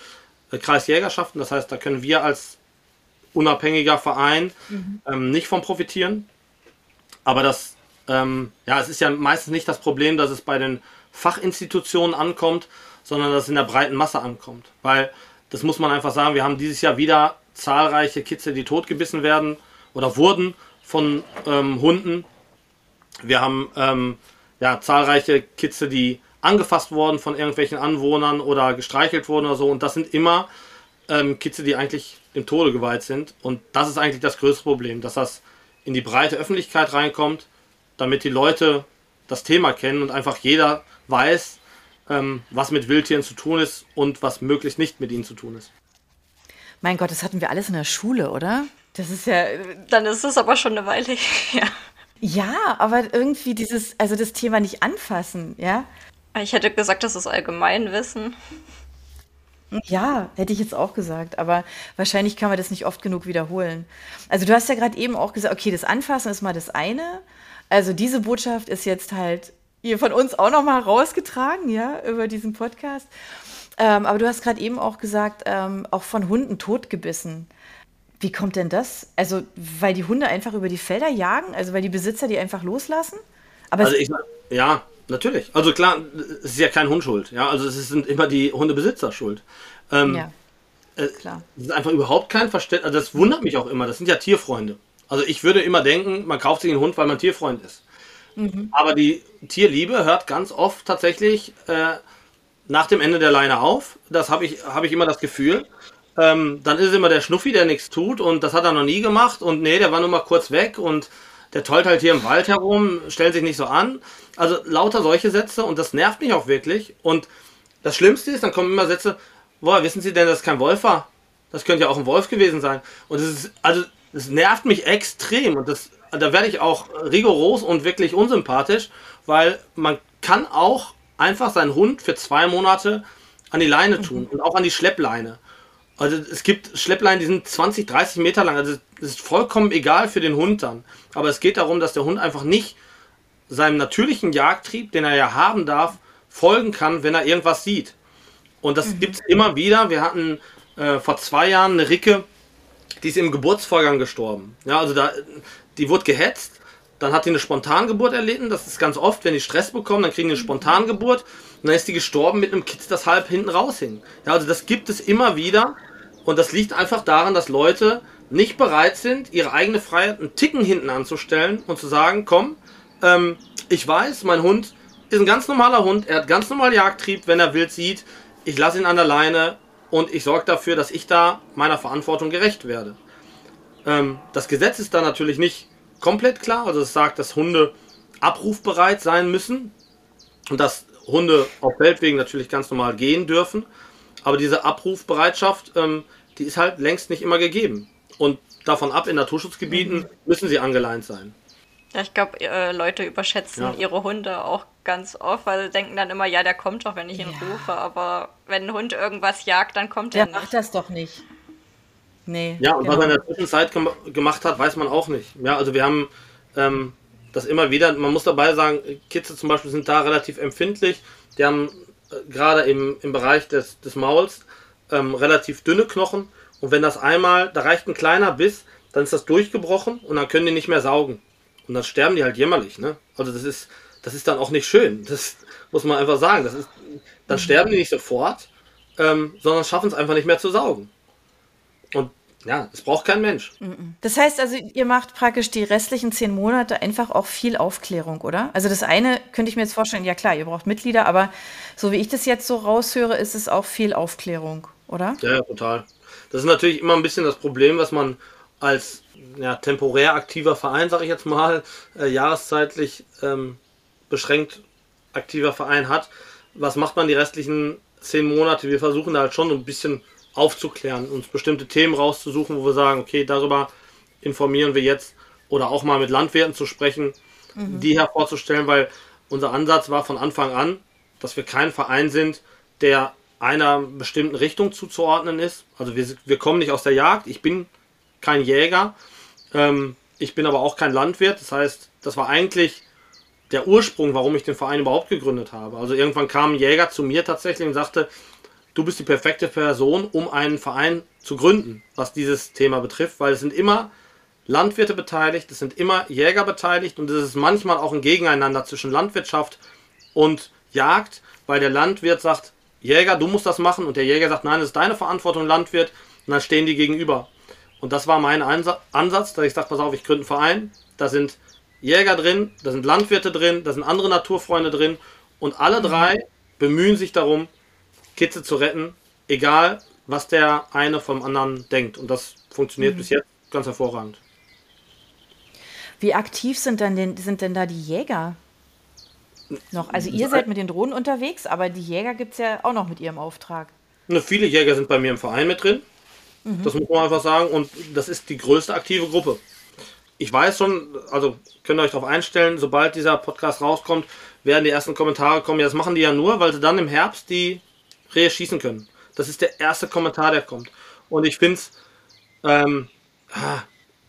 äh, Kreisjägerschaften. Das heißt, da können wir als unabhängiger Verein mhm. ähm, nicht von profitieren. Aber das, ähm, ja, es ist ja meistens nicht das Problem, dass es bei den Fachinstitutionen ankommt, sondern dass es in der breiten Masse ankommt. Weil, das muss man einfach sagen, wir haben dieses Jahr wieder zahlreiche Kitze, die totgebissen werden oder wurden von ähm, Hunden. Wir haben ähm, ja, zahlreiche Kitze, die angefasst worden von irgendwelchen Anwohnern oder gestreichelt wurden oder so. Und das sind immer ähm, Kitze, die eigentlich dem Tode geweiht sind. Und das ist eigentlich das größte Problem, dass das in die breite Öffentlichkeit reinkommt, damit die Leute das Thema kennen und einfach jeder weiß, ähm, was mit Wildtieren zu tun ist und was möglichst nicht mit ihnen zu tun ist. Mein Gott, das hatten wir alles in der Schule, oder? Das ist ja. Dann ist es aber schon eine Weile her. Ja, aber irgendwie dieses, also das Thema nicht anfassen, ja. Ich hätte gesagt, das ist Allgemeinwissen. Ja, hätte ich jetzt auch gesagt, aber wahrscheinlich kann man das nicht oft genug wiederholen. Also du hast ja gerade eben auch gesagt, okay, das Anfassen ist mal das eine. Also diese Botschaft ist jetzt halt hier von uns auch nochmal rausgetragen, ja, über diesen Podcast. Ähm, aber du hast gerade eben auch gesagt, ähm, auch von Hunden totgebissen. Wie kommt denn das? Also, weil die Hunde einfach über die Felder jagen? Also, weil die Besitzer die einfach loslassen? Aber also ich, ja, Natürlich. Also klar, es ist ja kein Hund schuld. Ja, also es sind immer die Hundebesitzer schuld. Ähm, ja, äh, klar. Es ist einfach überhaupt kein Verständnis. Also das wundert mich auch immer. Das sind ja Tierfreunde. Also ich würde immer denken, man kauft sich einen Hund, weil man Tierfreund ist. Mhm. Aber die Tierliebe hört ganz oft tatsächlich äh, nach dem Ende der Leine auf. Das habe ich, hab ich immer das Gefühl. Ähm, dann ist es immer der Schnuffi, der nichts tut und das hat er noch nie gemacht und nee, der war nur mal kurz weg und der tollt halt hier im Wald herum, stellt sich nicht so an. Also lauter solche Sätze und das nervt mich auch wirklich. Und das Schlimmste ist, dann kommen immer Sätze, boah, wissen Sie denn, dass es kein Wolf war? Das könnte ja auch ein Wolf gewesen sein. Und es ist, also, das nervt mich extrem und das, da werde ich auch rigoros und wirklich unsympathisch, weil man kann auch einfach seinen Hund für zwei Monate an die Leine tun und auch an die Schleppleine. Also es gibt Schleppleinen, die sind 20, 30 Meter lang. Also es ist vollkommen egal für den Hund dann. Aber es geht darum, dass der Hund einfach nicht seinem natürlichen Jagdtrieb, den er ja haben darf, folgen kann, wenn er irgendwas sieht. Und das mhm. gibt es immer wieder. Wir hatten äh, vor zwei Jahren eine Ricke, die ist im Geburtsvorgang gestorben. Ja, also da, die wurde gehetzt, dann hat die eine Spontangeburt erlitten. Das ist ganz oft, wenn die Stress bekommen, dann kriegen die eine Spontangeburt. Und dann ist die gestorben mit einem Kitz, das halb hinten raushing. Ja, also das gibt es immer wieder. Und das liegt einfach daran, dass Leute nicht bereit sind, ihre eigene Freiheit einen Ticken hinten anzustellen und zu sagen, komm, ähm, ich weiß, mein Hund ist ein ganz normaler Hund, er hat ganz normal Jagdtrieb, wenn er wild sieht. Ich lasse ihn an der Leine und ich sorge dafür, dass ich da meiner Verantwortung gerecht werde. Ähm, das Gesetz ist da natürlich nicht komplett klar, also es sagt, dass Hunde abrufbereit sein müssen und dass Hunde auf Feldwegen natürlich ganz normal gehen dürfen. Aber diese Abrufbereitschaft, ähm, die ist halt längst nicht immer gegeben. Und davon ab, in Naturschutzgebieten mhm. müssen sie angeleint sein. Ja, ich glaube, äh, Leute überschätzen ja. ihre Hunde auch ganz oft, weil sie denken dann immer, ja, der kommt doch, wenn ich ihn ja. rufe. Aber wenn ein Hund irgendwas jagt, dann kommt der, der nicht. macht das doch nicht. Nee. Ja, und genau. was er in der Zwischenzeit gem gemacht hat, weiß man auch nicht. Ja, also wir haben ähm, das immer wieder, man muss dabei sagen, Kitze zum Beispiel sind da relativ empfindlich. Die haben äh, gerade im, im Bereich des, des Mauls ähm, relativ dünne Knochen. Und wenn das einmal, da reicht ein kleiner Biss, dann ist das durchgebrochen und dann können die nicht mehr saugen. Und dann sterben die halt jämmerlich, ne? Also das ist, das ist dann auch nicht schön. Das muss man einfach sagen. Das ist, dann sterben die nicht sofort, ähm, sondern schaffen es einfach nicht mehr zu saugen. Und ja, es braucht kein Mensch. Das heißt also, ihr macht praktisch die restlichen zehn Monate einfach auch viel Aufklärung, oder? Also das eine könnte ich mir jetzt vorstellen, ja klar, ihr braucht Mitglieder, aber so wie ich das jetzt so raushöre, ist es auch viel Aufklärung, oder? Ja, total. Das ist natürlich immer ein bisschen das Problem, was man als ja, temporär aktiver Verein, sage ich jetzt mal, äh, jahreszeitlich ähm, beschränkt aktiver Verein hat. Was macht man die restlichen zehn Monate? Wir versuchen da halt schon ein bisschen aufzuklären, uns bestimmte Themen rauszusuchen, wo wir sagen, okay, darüber informieren wir jetzt oder auch mal mit Landwirten zu sprechen, mhm. die hervorzustellen, weil unser Ansatz war von Anfang an, dass wir kein Verein sind, der einer bestimmten Richtung zuzuordnen ist. Also wir, wir kommen nicht aus der Jagd, ich bin kein Jäger, ähm, ich bin aber auch kein Landwirt. Das heißt, das war eigentlich der Ursprung, warum ich den Verein überhaupt gegründet habe. Also irgendwann kam ein Jäger zu mir tatsächlich und sagte, du bist die perfekte Person, um einen Verein zu gründen, was dieses Thema betrifft, weil es sind immer Landwirte beteiligt, es sind immer Jäger beteiligt und es ist manchmal auch ein Gegeneinander zwischen Landwirtschaft und Jagd, weil der Landwirt sagt, Jäger, du musst das machen. Und der Jäger sagt, nein, das ist deine Verantwortung, Landwirt, und dann stehen die gegenüber. Und das war mein Ansatz, dass ich sage, pass auf, ich gründe einen Verein, da sind Jäger drin, da sind Landwirte drin, da sind andere Naturfreunde drin. Und alle drei bemühen sich darum, Kitze zu retten, egal was der eine vom anderen denkt. Und das funktioniert mhm. bis jetzt ganz hervorragend. Wie aktiv sind denn, den, sind denn da die Jäger noch? Also ihr seid mit den Drohnen unterwegs, aber die Jäger gibt es ja auch noch mit ihrem Auftrag. Ne, viele Jäger sind bei mir im Verein mit drin. Mhm. Das muss man einfach sagen. Und das ist die größte aktive Gruppe. Ich weiß schon, also könnt ihr euch darauf einstellen, sobald dieser Podcast rauskommt, werden die ersten Kommentare kommen. Ja, das machen die ja nur, weil sie dann im Herbst die Rehe schießen können. Das ist der erste Kommentar, der kommt. Und ich finde es ähm,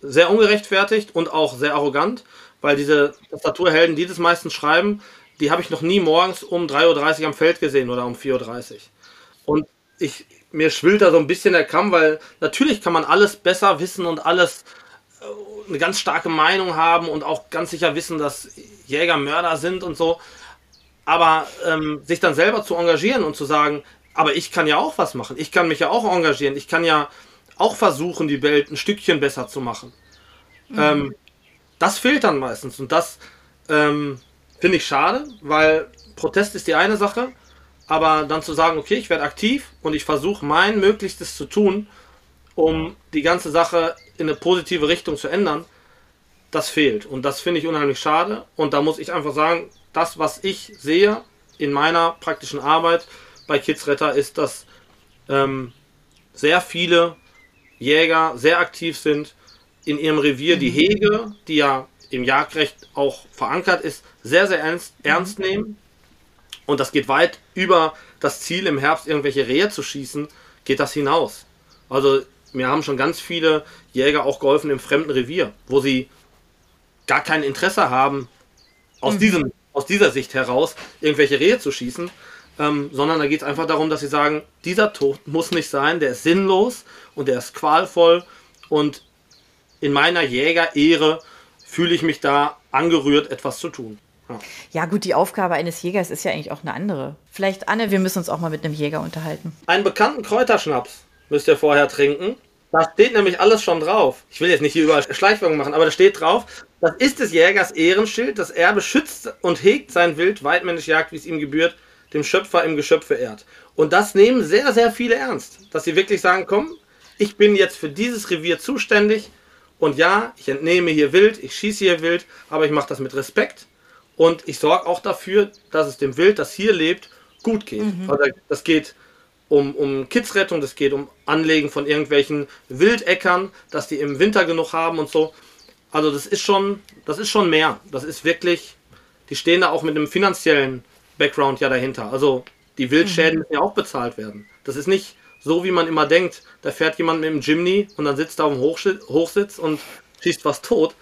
sehr ungerechtfertigt und auch sehr arrogant, weil diese Tastaturhelden, die das meistens schreiben, die habe ich noch nie morgens um 3.30 Uhr am Feld gesehen oder um 4.30 Uhr. Und ich, mir schwillt da so ein bisschen der Kamm, weil natürlich kann man alles besser wissen und alles äh, eine ganz starke Meinung haben und auch ganz sicher wissen, dass Jäger Mörder sind und so. Aber ähm, sich dann selber zu engagieren und zu sagen, aber ich kann ja auch was machen, ich kann mich ja auch engagieren, ich kann ja auch versuchen, die Welt ein Stückchen besser zu machen. Mhm. Ähm, das fehlt dann meistens und das ähm, finde ich schade, weil Protest ist die eine Sache, aber dann zu sagen, okay, ich werde aktiv und ich versuche mein Möglichstes zu tun, um die ganze Sache in eine positive Richtung zu ändern, das fehlt. Und das finde ich unheimlich schade. Und da muss ich einfach sagen, das, was ich sehe in meiner praktischen Arbeit bei Kidsretter, ist, dass ähm, sehr viele Jäger sehr aktiv sind, in ihrem Revier die Hege, die ja im Jagdrecht auch verankert ist, sehr, sehr ernst, ernst nehmen und das geht weit über das Ziel, im Herbst irgendwelche Rehe zu schießen, geht das hinaus. Also mir haben schon ganz viele Jäger auch geholfen im fremden Revier, wo sie gar kein Interesse haben, aus, mhm. diesem, aus dieser Sicht heraus irgendwelche Rehe zu schießen, ähm, sondern da geht es einfach darum, dass sie sagen, dieser Tod muss nicht sein, der ist sinnlos und der ist qualvoll und in meiner Jägerehre fühle ich mich da angerührt, etwas zu tun. Ja. ja, gut, die Aufgabe eines Jägers ist ja eigentlich auch eine andere. Vielleicht, Anne, wir müssen uns auch mal mit einem Jäger unterhalten. Einen bekannten Kräuterschnaps müsst ihr vorher trinken. Da steht nämlich alles schon drauf. Ich will jetzt nicht hier über Schleichwerbung machen, aber da steht drauf, das ist des Jägers Ehrenschild, das er beschützt und hegt sein Wild, weitmännisch jagt, wie es ihm gebührt, dem Schöpfer im Geschöpfe ehrt. Und das nehmen sehr, sehr viele ernst, dass sie wirklich sagen, komm, ich bin jetzt für dieses Revier zuständig und ja, ich entnehme hier Wild, ich schieße hier Wild, aber ich mache das mit Respekt und ich sorge auch dafür, dass es dem Wild, das hier lebt, gut geht. Mhm. Also das geht um, um Kidsrettung, das geht um Anlegen von irgendwelchen Wildäckern, dass die im Winter genug haben und so. Also das ist schon, das ist schon mehr. Das ist wirklich, die stehen da auch mit einem finanziellen Background ja dahinter. Also die Wildschäden mhm. müssen ja auch bezahlt werden. Das ist nicht so, wie man immer denkt. Da fährt jemand mit dem Jimny und dann sitzt er auf dem Hochsitz und schießt was tot.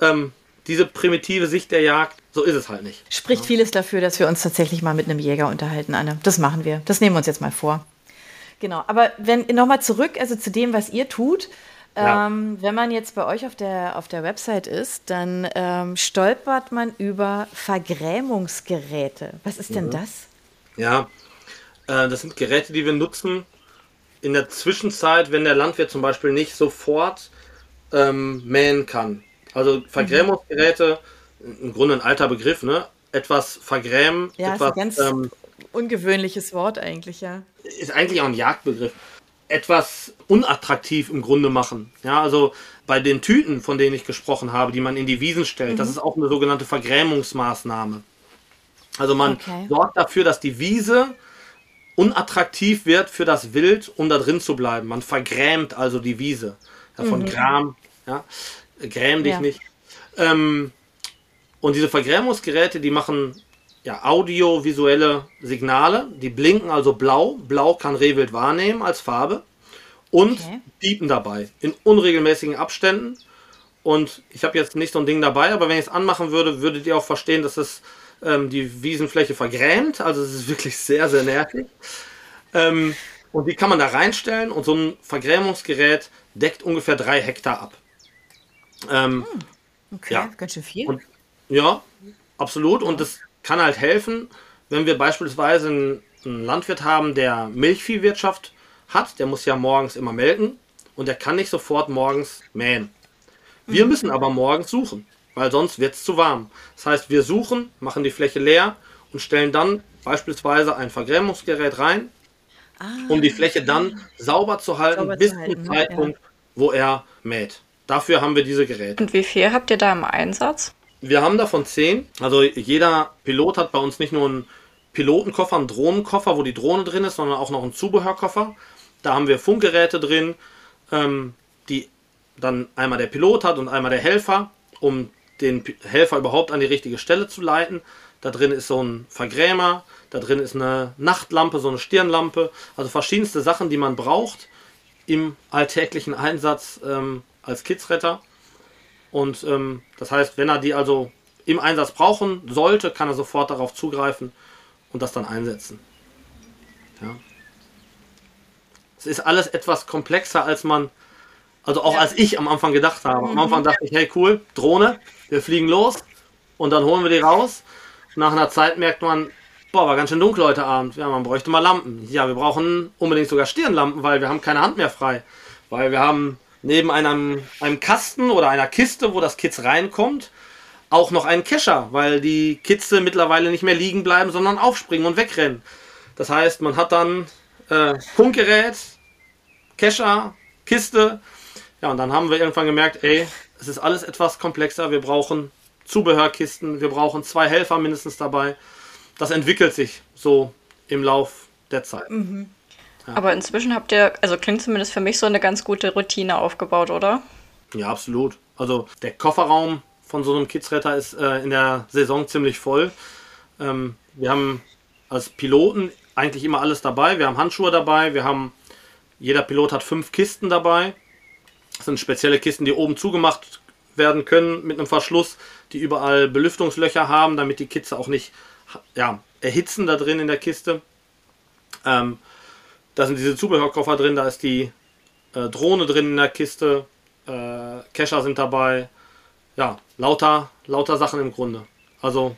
Ähm, diese primitive Sicht der Jagd, so ist es halt nicht. Spricht ja. vieles dafür, dass wir uns tatsächlich mal mit einem Jäger unterhalten, Anne. Das machen wir. Das nehmen wir uns jetzt mal vor. Genau. Aber wenn nochmal zurück, also zu dem, was ihr tut. Ja. Ähm, wenn man jetzt bei euch auf der, auf der Website ist, dann ähm, stolpert man über Vergrämungsgeräte. Was ist denn mhm. das? Ja, äh, das sind Geräte, die wir nutzen in der Zwischenzeit, wenn der Landwirt zum Beispiel nicht sofort ähm, mähen kann. Also Vergrämungsgeräte, im Grunde ein alter Begriff, ne? Etwas vergrämen. Ja, etwas, ist ein ganz ähm, ungewöhnliches Wort eigentlich, ja. Ist eigentlich auch ein Jagdbegriff. Etwas unattraktiv im Grunde machen. Ja, also bei den Tüten, von denen ich gesprochen habe, die man in die Wiesen stellt, mhm. das ist auch eine sogenannte Vergrämungsmaßnahme. Also man okay. sorgt dafür, dass die Wiese unattraktiv wird für das Wild, um da drin zu bleiben. Man vergrämt also die Wiese. Ja, von mhm. Gram. Ja. Gräm dich ja. nicht. Ähm, und diese Vergrämungsgeräte, die machen ja, audiovisuelle Signale, die blinken also blau. Blau kann Rehwild wahrnehmen als Farbe und okay. piepen dabei in unregelmäßigen Abständen. Und ich habe jetzt nicht so ein Ding dabei, aber wenn ich es anmachen würde, würdet ihr auch verstehen, dass es ähm, die Wiesenfläche vergrämt. Also es ist wirklich sehr, sehr nervig. Ähm, und die kann man da reinstellen und so ein Vergrämungsgerät deckt ungefähr drei Hektar ab. Ähm, hm, okay, ja. ganz schön viel. Und, ja, absolut. Und das kann halt helfen, wenn wir beispielsweise einen, einen Landwirt haben, der Milchviehwirtschaft hat, der muss ja morgens immer melken und der kann nicht sofort morgens mähen. Wir mhm. müssen aber morgens suchen, weil sonst wird es zu warm. Das heißt, wir suchen, machen die Fläche leer und stellen dann beispielsweise ein Vergrämungsgerät rein, ah, um die Fläche dann sauber zu halten sauber bis zum Zeitpunkt, ja. wo er mäht. Dafür haben wir diese Geräte. Und wie viel habt ihr da im Einsatz? Wir haben davon zehn. Also jeder Pilot hat bei uns nicht nur einen Pilotenkoffer, einen Drohnenkoffer, wo die Drohne drin ist, sondern auch noch einen Zubehörkoffer. Da haben wir Funkgeräte drin, ähm, die dann einmal der Pilot hat und einmal der Helfer, um den Helfer überhaupt an die richtige Stelle zu leiten. Da drin ist so ein Vergrämer, da drin ist eine Nachtlampe, so eine Stirnlampe, also verschiedenste Sachen, die man braucht im alltäglichen Einsatz, ähm, als Kidsretter. Und ähm, das heißt, wenn er die also im Einsatz brauchen sollte, kann er sofort darauf zugreifen und das dann einsetzen. Ja. Es ist alles etwas komplexer, als man, also auch ja. als ich am Anfang gedacht habe. Am mhm. Anfang dachte ich, hey cool, Drohne, wir fliegen los und dann holen wir die raus. Nach einer Zeit merkt man, boah, war ganz schön dunkel heute Abend. Ja, man bräuchte mal Lampen. Ja, wir brauchen unbedingt sogar Stirnlampen, weil wir haben keine Hand mehr frei. Weil wir haben neben einem, einem Kasten oder einer Kiste, wo das Kitz reinkommt, auch noch einen Kescher, weil die Kitze mittlerweile nicht mehr liegen bleiben, sondern aufspringen und wegrennen. Das heißt, man hat dann äh, Funkgerät, Kescher, Kiste. Ja, und dann haben wir irgendwann gemerkt, ey, es ist alles etwas komplexer. Wir brauchen Zubehörkisten, wir brauchen zwei Helfer mindestens dabei. Das entwickelt sich so im Lauf der Zeit. Mhm. Aber inzwischen habt ihr, also klingt zumindest für mich so eine ganz gute Routine aufgebaut, oder? Ja, absolut. Also der Kofferraum von so einem Kidsretter ist äh, in der Saison ziemlich voll. Ähm, wir haben als Piloten eigentlich immer alles dabei. Wir haben Handschuhe dabei, wir haben Jeder Pilot hat fünf Kisten dabei. Das sind spezielle Kisten, die oben zugemacht werden können mit einem Verschluss, die überall Belüftungslöcher haben, damit die Kitze auch nicht ja, erhitzen da drin in der Kiste. Ähm, da sind diese Zubehörkoffer drin, da ist die äh, Drohne drin in der Kiste, äh, Kescher sind dabei. Ja, lauter, lauter Sachen im Grunde. Also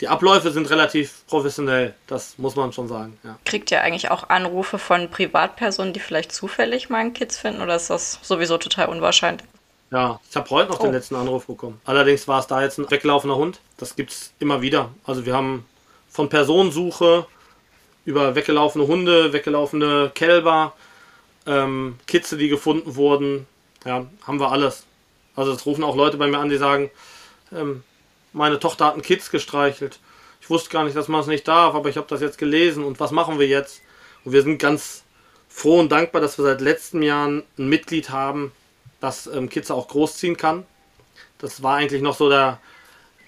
die Abläufe sind relativ professionell, das muss man schon sagen. Ja. Kriegt ihr eigentlich auch Anrufe von Privatpersonen, die vielleicht zufällig mal einen Kids finden oder ist das sowieso total unwahrscheinlich? Ja, ich habe heute noch oh. den letzten Anruf bekommen. Allerdings war es da jetzt ein weglaufender Hund. Das gibt es immer wieder. Also wir haben von Personensuche über weggelaufene Hunde, weggelaufene Kälber, ähm, Kitze, die gefunden wurden. Ja, haben wir alles. Also es rufen auch Leute bei mir an, die sagen, ähm, meine Tochter hat einen Kids gestreichelt. Ich wusste gar nicht, dass man es nicht darf, aber ich habe das jetzt gelesen und was machen wir jetzt? Und wir sind ganz froh und dankbar, dass wir seit letztem Jahr ein Mitglied haben, das ähm, Kids auch großziehen kann. Das war eigentlich noch so der,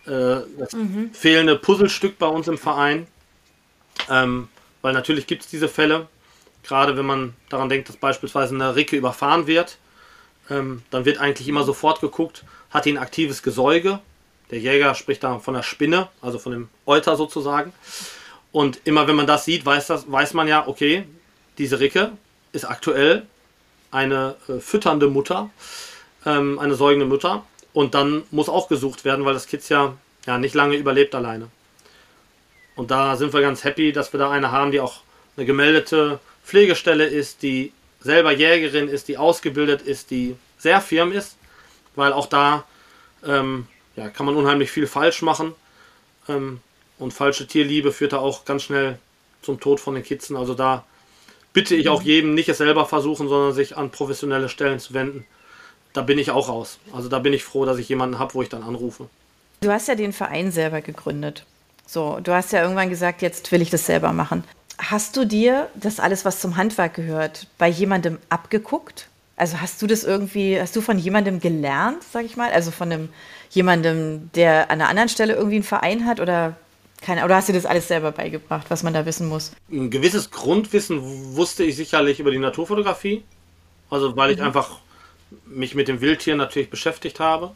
äh, das mhm. fehlende Puzzlestück bei uns im Verein. Ähm, weil natürlich gibt es diese Fälle, gerade wenn man daran denkt, dass beispielsweise eine Ricke überfahren wird, ähm, dann wird eigentlich immer sofort geguckt, hat die ein aktives Gesäuge. Der Jäger spricht da von der Spinne, also von dem Euter sozusagen. Und immer wenn man das sieht, weiß, das, weiß man ja, okay, diese Ricke ist aktuell eine äh, fütternde Mutter, ähm, eine säugende Mutter. Und dann muss auch gesucht werden, weil das Kind ja, ja nicht lange überlebt alleine. Und da sind wir ganz happy, dass wir da eine haben, die auch eine gemeldete Pflegestelle ist, die selber Jägerin ist, die ausgebildet ist, die sehr firm ist, weil auch da ähm, ja, kann man unheimlich viel falsch machen. Ähm, und falsche Tierliebe führt da auch ganz schnell zum Tod von den Kitzen. Also da bitte ich auch mhm. jedem nicht es selber versuchen, sondern sich an professionelle Stellen zu wenden. Da bin ich auch raus. Also da bin ich froh, dass ich jemanden habe, wo ich dann anrufe. Du hast ja den Verein selber gegründet. So, du hast ja irgendwann gesagt, jetzt will ich das selber machen. Hast du dir das alles, was zum Handwerk gehört, bei jemandem abgeguckt? Also hast du das irgendwie, hast du von jemandem gelernt, sag ich mal? Also von einem jemandem, der an einer anderen Stelle irgendwie einen Verein hat oder keine, oder hast du das alles selber beigebracht, was man da wissen muss? Ein gewisses Grundwissen wusste ich sicherlich über die Naturfotografie. Also weil ich mhm. einfach mich mit dem Wildtier natürlich beschäftigt habe.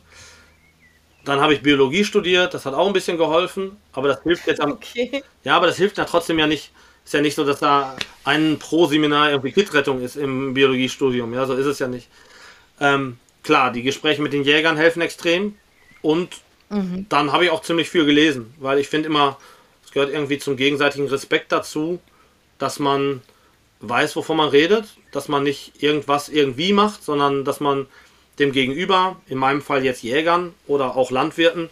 Dann habe ich Biologie studiert, das hat auch ein bisschen geholfen, aber das hilft jetzt am. Okay. Ja, aber das hilft ja trotzdem ja nicht. Ist ja nicht so, dass da ein Pro-Seminar irgendwie Kittrettung ist im Biologiestudium. Ja, so ist es ja nicht. Ähm, klar, die Gespräche mit den Jägern helfen extrem. Und mhm. dann habe ich auch ziemlich viel gelesen, weil ich finde immer, es gehört irgendwie zum gegenseitigen Respekt dazu, dass man weiß, wovon man redet, dass man nicht irgendwas irgendwie macht, sondern dass man dem Gegenüber, in meinem Fall jetzt Jägern oder auch Landwirten,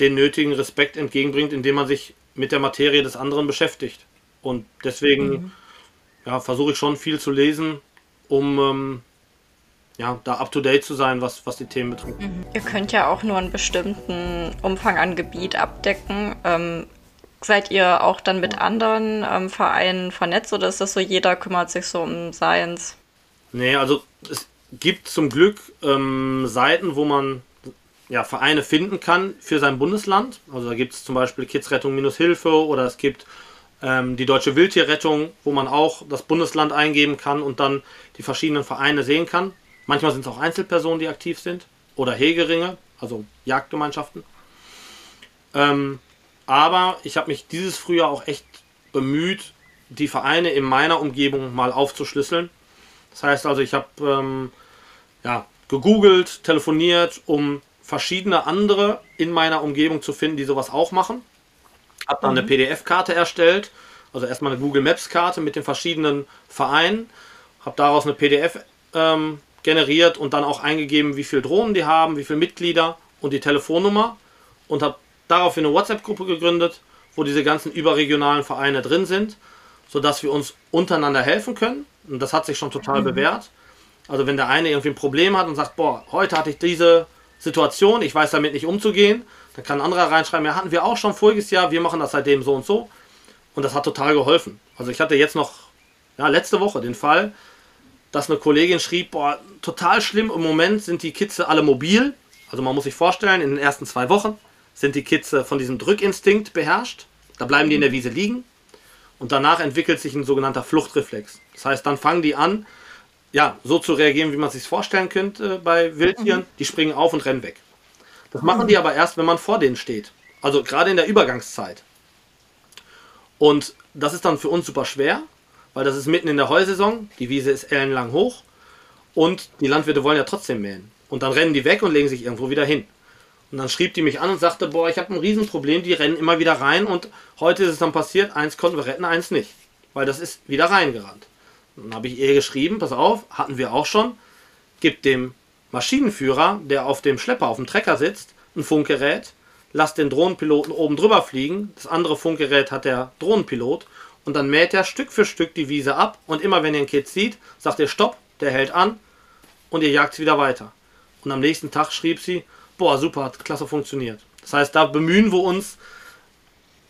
den nötigen Respekt entgegenbringt, indem man sich mit der Materie des anderen beschäftigt. Und deswegen mhm. ja, versuche ich schon viel zu lesen, um ähm, ja, da up to date zu sein, was, was die Themen betrifft. Mhm. Ihr könnt ja auch nur einen bestimmten Umfang an Gebiet abdecken. Ähm, seid ihr auch dann mit anderen ähm, Vereinen vernetzt oder ist das so, jeder kümmert sich so um Science? Nee, also es gibt zum Glück ähm, Seiten, wo man ja, Vereine finden kann für sein Bundesland. Also da gibt es zum Beispiel Kidsrettung-Hilfe oder es gibt ähm, die Deutsche Wildtierrettung, wo man auch das Bundesland eingeben kann und dann die verschiedenen Vereine sehen kann. Manchmal sind es auch Einzelpersonen, die aktiv sind oder Hegeringe, also Jagdgemeinschaften. Ähm, aber ich habe mich dieses Frühjahr auch echt bemüht, die Vereine in meiner Umgebung mal aufzuschlüsseln. Das heißt also, ich habe ähm, ja, gegoogelt, telefoniert, um verschiedene andere in meiner Umgebung zu finden, die sowas auch machen. Habe dann mhm. eine PDF-Karte erstellt, also erstmal eine Google Maps-Karte mit den verschiedenen Vereinen. Habe daraus eine PDF ähm, generiert und dann auch eingegeben, wie viele Drohnen die haben, wie viele Mitglieder und die Telefonnummer. Und habe daraufhin eine WhatsApp-Gruppe gegründet, wo diese ganzen überregionalen Vereine drin sind, sodass wir uns untereinander helfen können. Und das hat sich schon total mhm. bewährt. Also wenn der eine irgendwie ein Problem hat und sagt, boah, heute hatte ich diese Situation, ich weiß damit nicht umzugehen, dann kann ein anderer reinschreiben, ja, hatten wir auch schon voriges Jahr, wir machen das seitdem so und so. Und das hat total geholfen. Also ich hatte jetzt noch, ja, letzte Woche den Fall, dass eine Kollegin schrieb, boah, total schlimm, im Moment sind die Kids alle mobil. Also man muss sich vorstellen, in den ersten zwei Wochen sind die Kids von diesem Drückinstinkt beherrscht. Da bleiben die in der Wiese liegen. Und danach entwickelt sich ein sogenannter Fluchtreflex. Das heißt, dann fangen die an, ja, so zu reagieren, wie man sich vorstellen könnte bei Wildtieren. Mhm. Die springen auf und rennen weg. Das machen mhm. die aber erst, wenn man vor denen steht. Also gerade in der Übergangszeit. Und das ist dann für uns super schwer, weil das ist mitten in der Heusaison. Die Wiese ist ellenlang hoch. Und die Landwirte wollen ja trotzdem mähen. Und dann rennen die weg und legen sich irgendwo wieder hin. Und dann schrieb die mich an und sagte, boah, ich habe ein Riesenproblem, die rennen immer wieder rein und heute ist es dann passiert, eins konnten wir retten, eins nicht. Weil das ist wieder reingerannt. Dann habe ich ihr geschrieben, pass auf, hatten wir auch schon, gib dem Maschinenführer, der auf dem Schlepper, auf dem Trecker sitzt, ein Funkgerät, lass den Drohnenpiloten oben drüber fliegen, das andere Funkgerät hat der Drohnenpilot und dann mäht er Stück für Stück die Wiese ab und immer wenn ihr ein Kind sieht, sagt ihr Stopp, der hält an und ihr jagt wieder weiter. Und am nächsten Tag schrieb sie, boah, super, hat klasse funktioniert. Das heißt, da bemühen wir uns,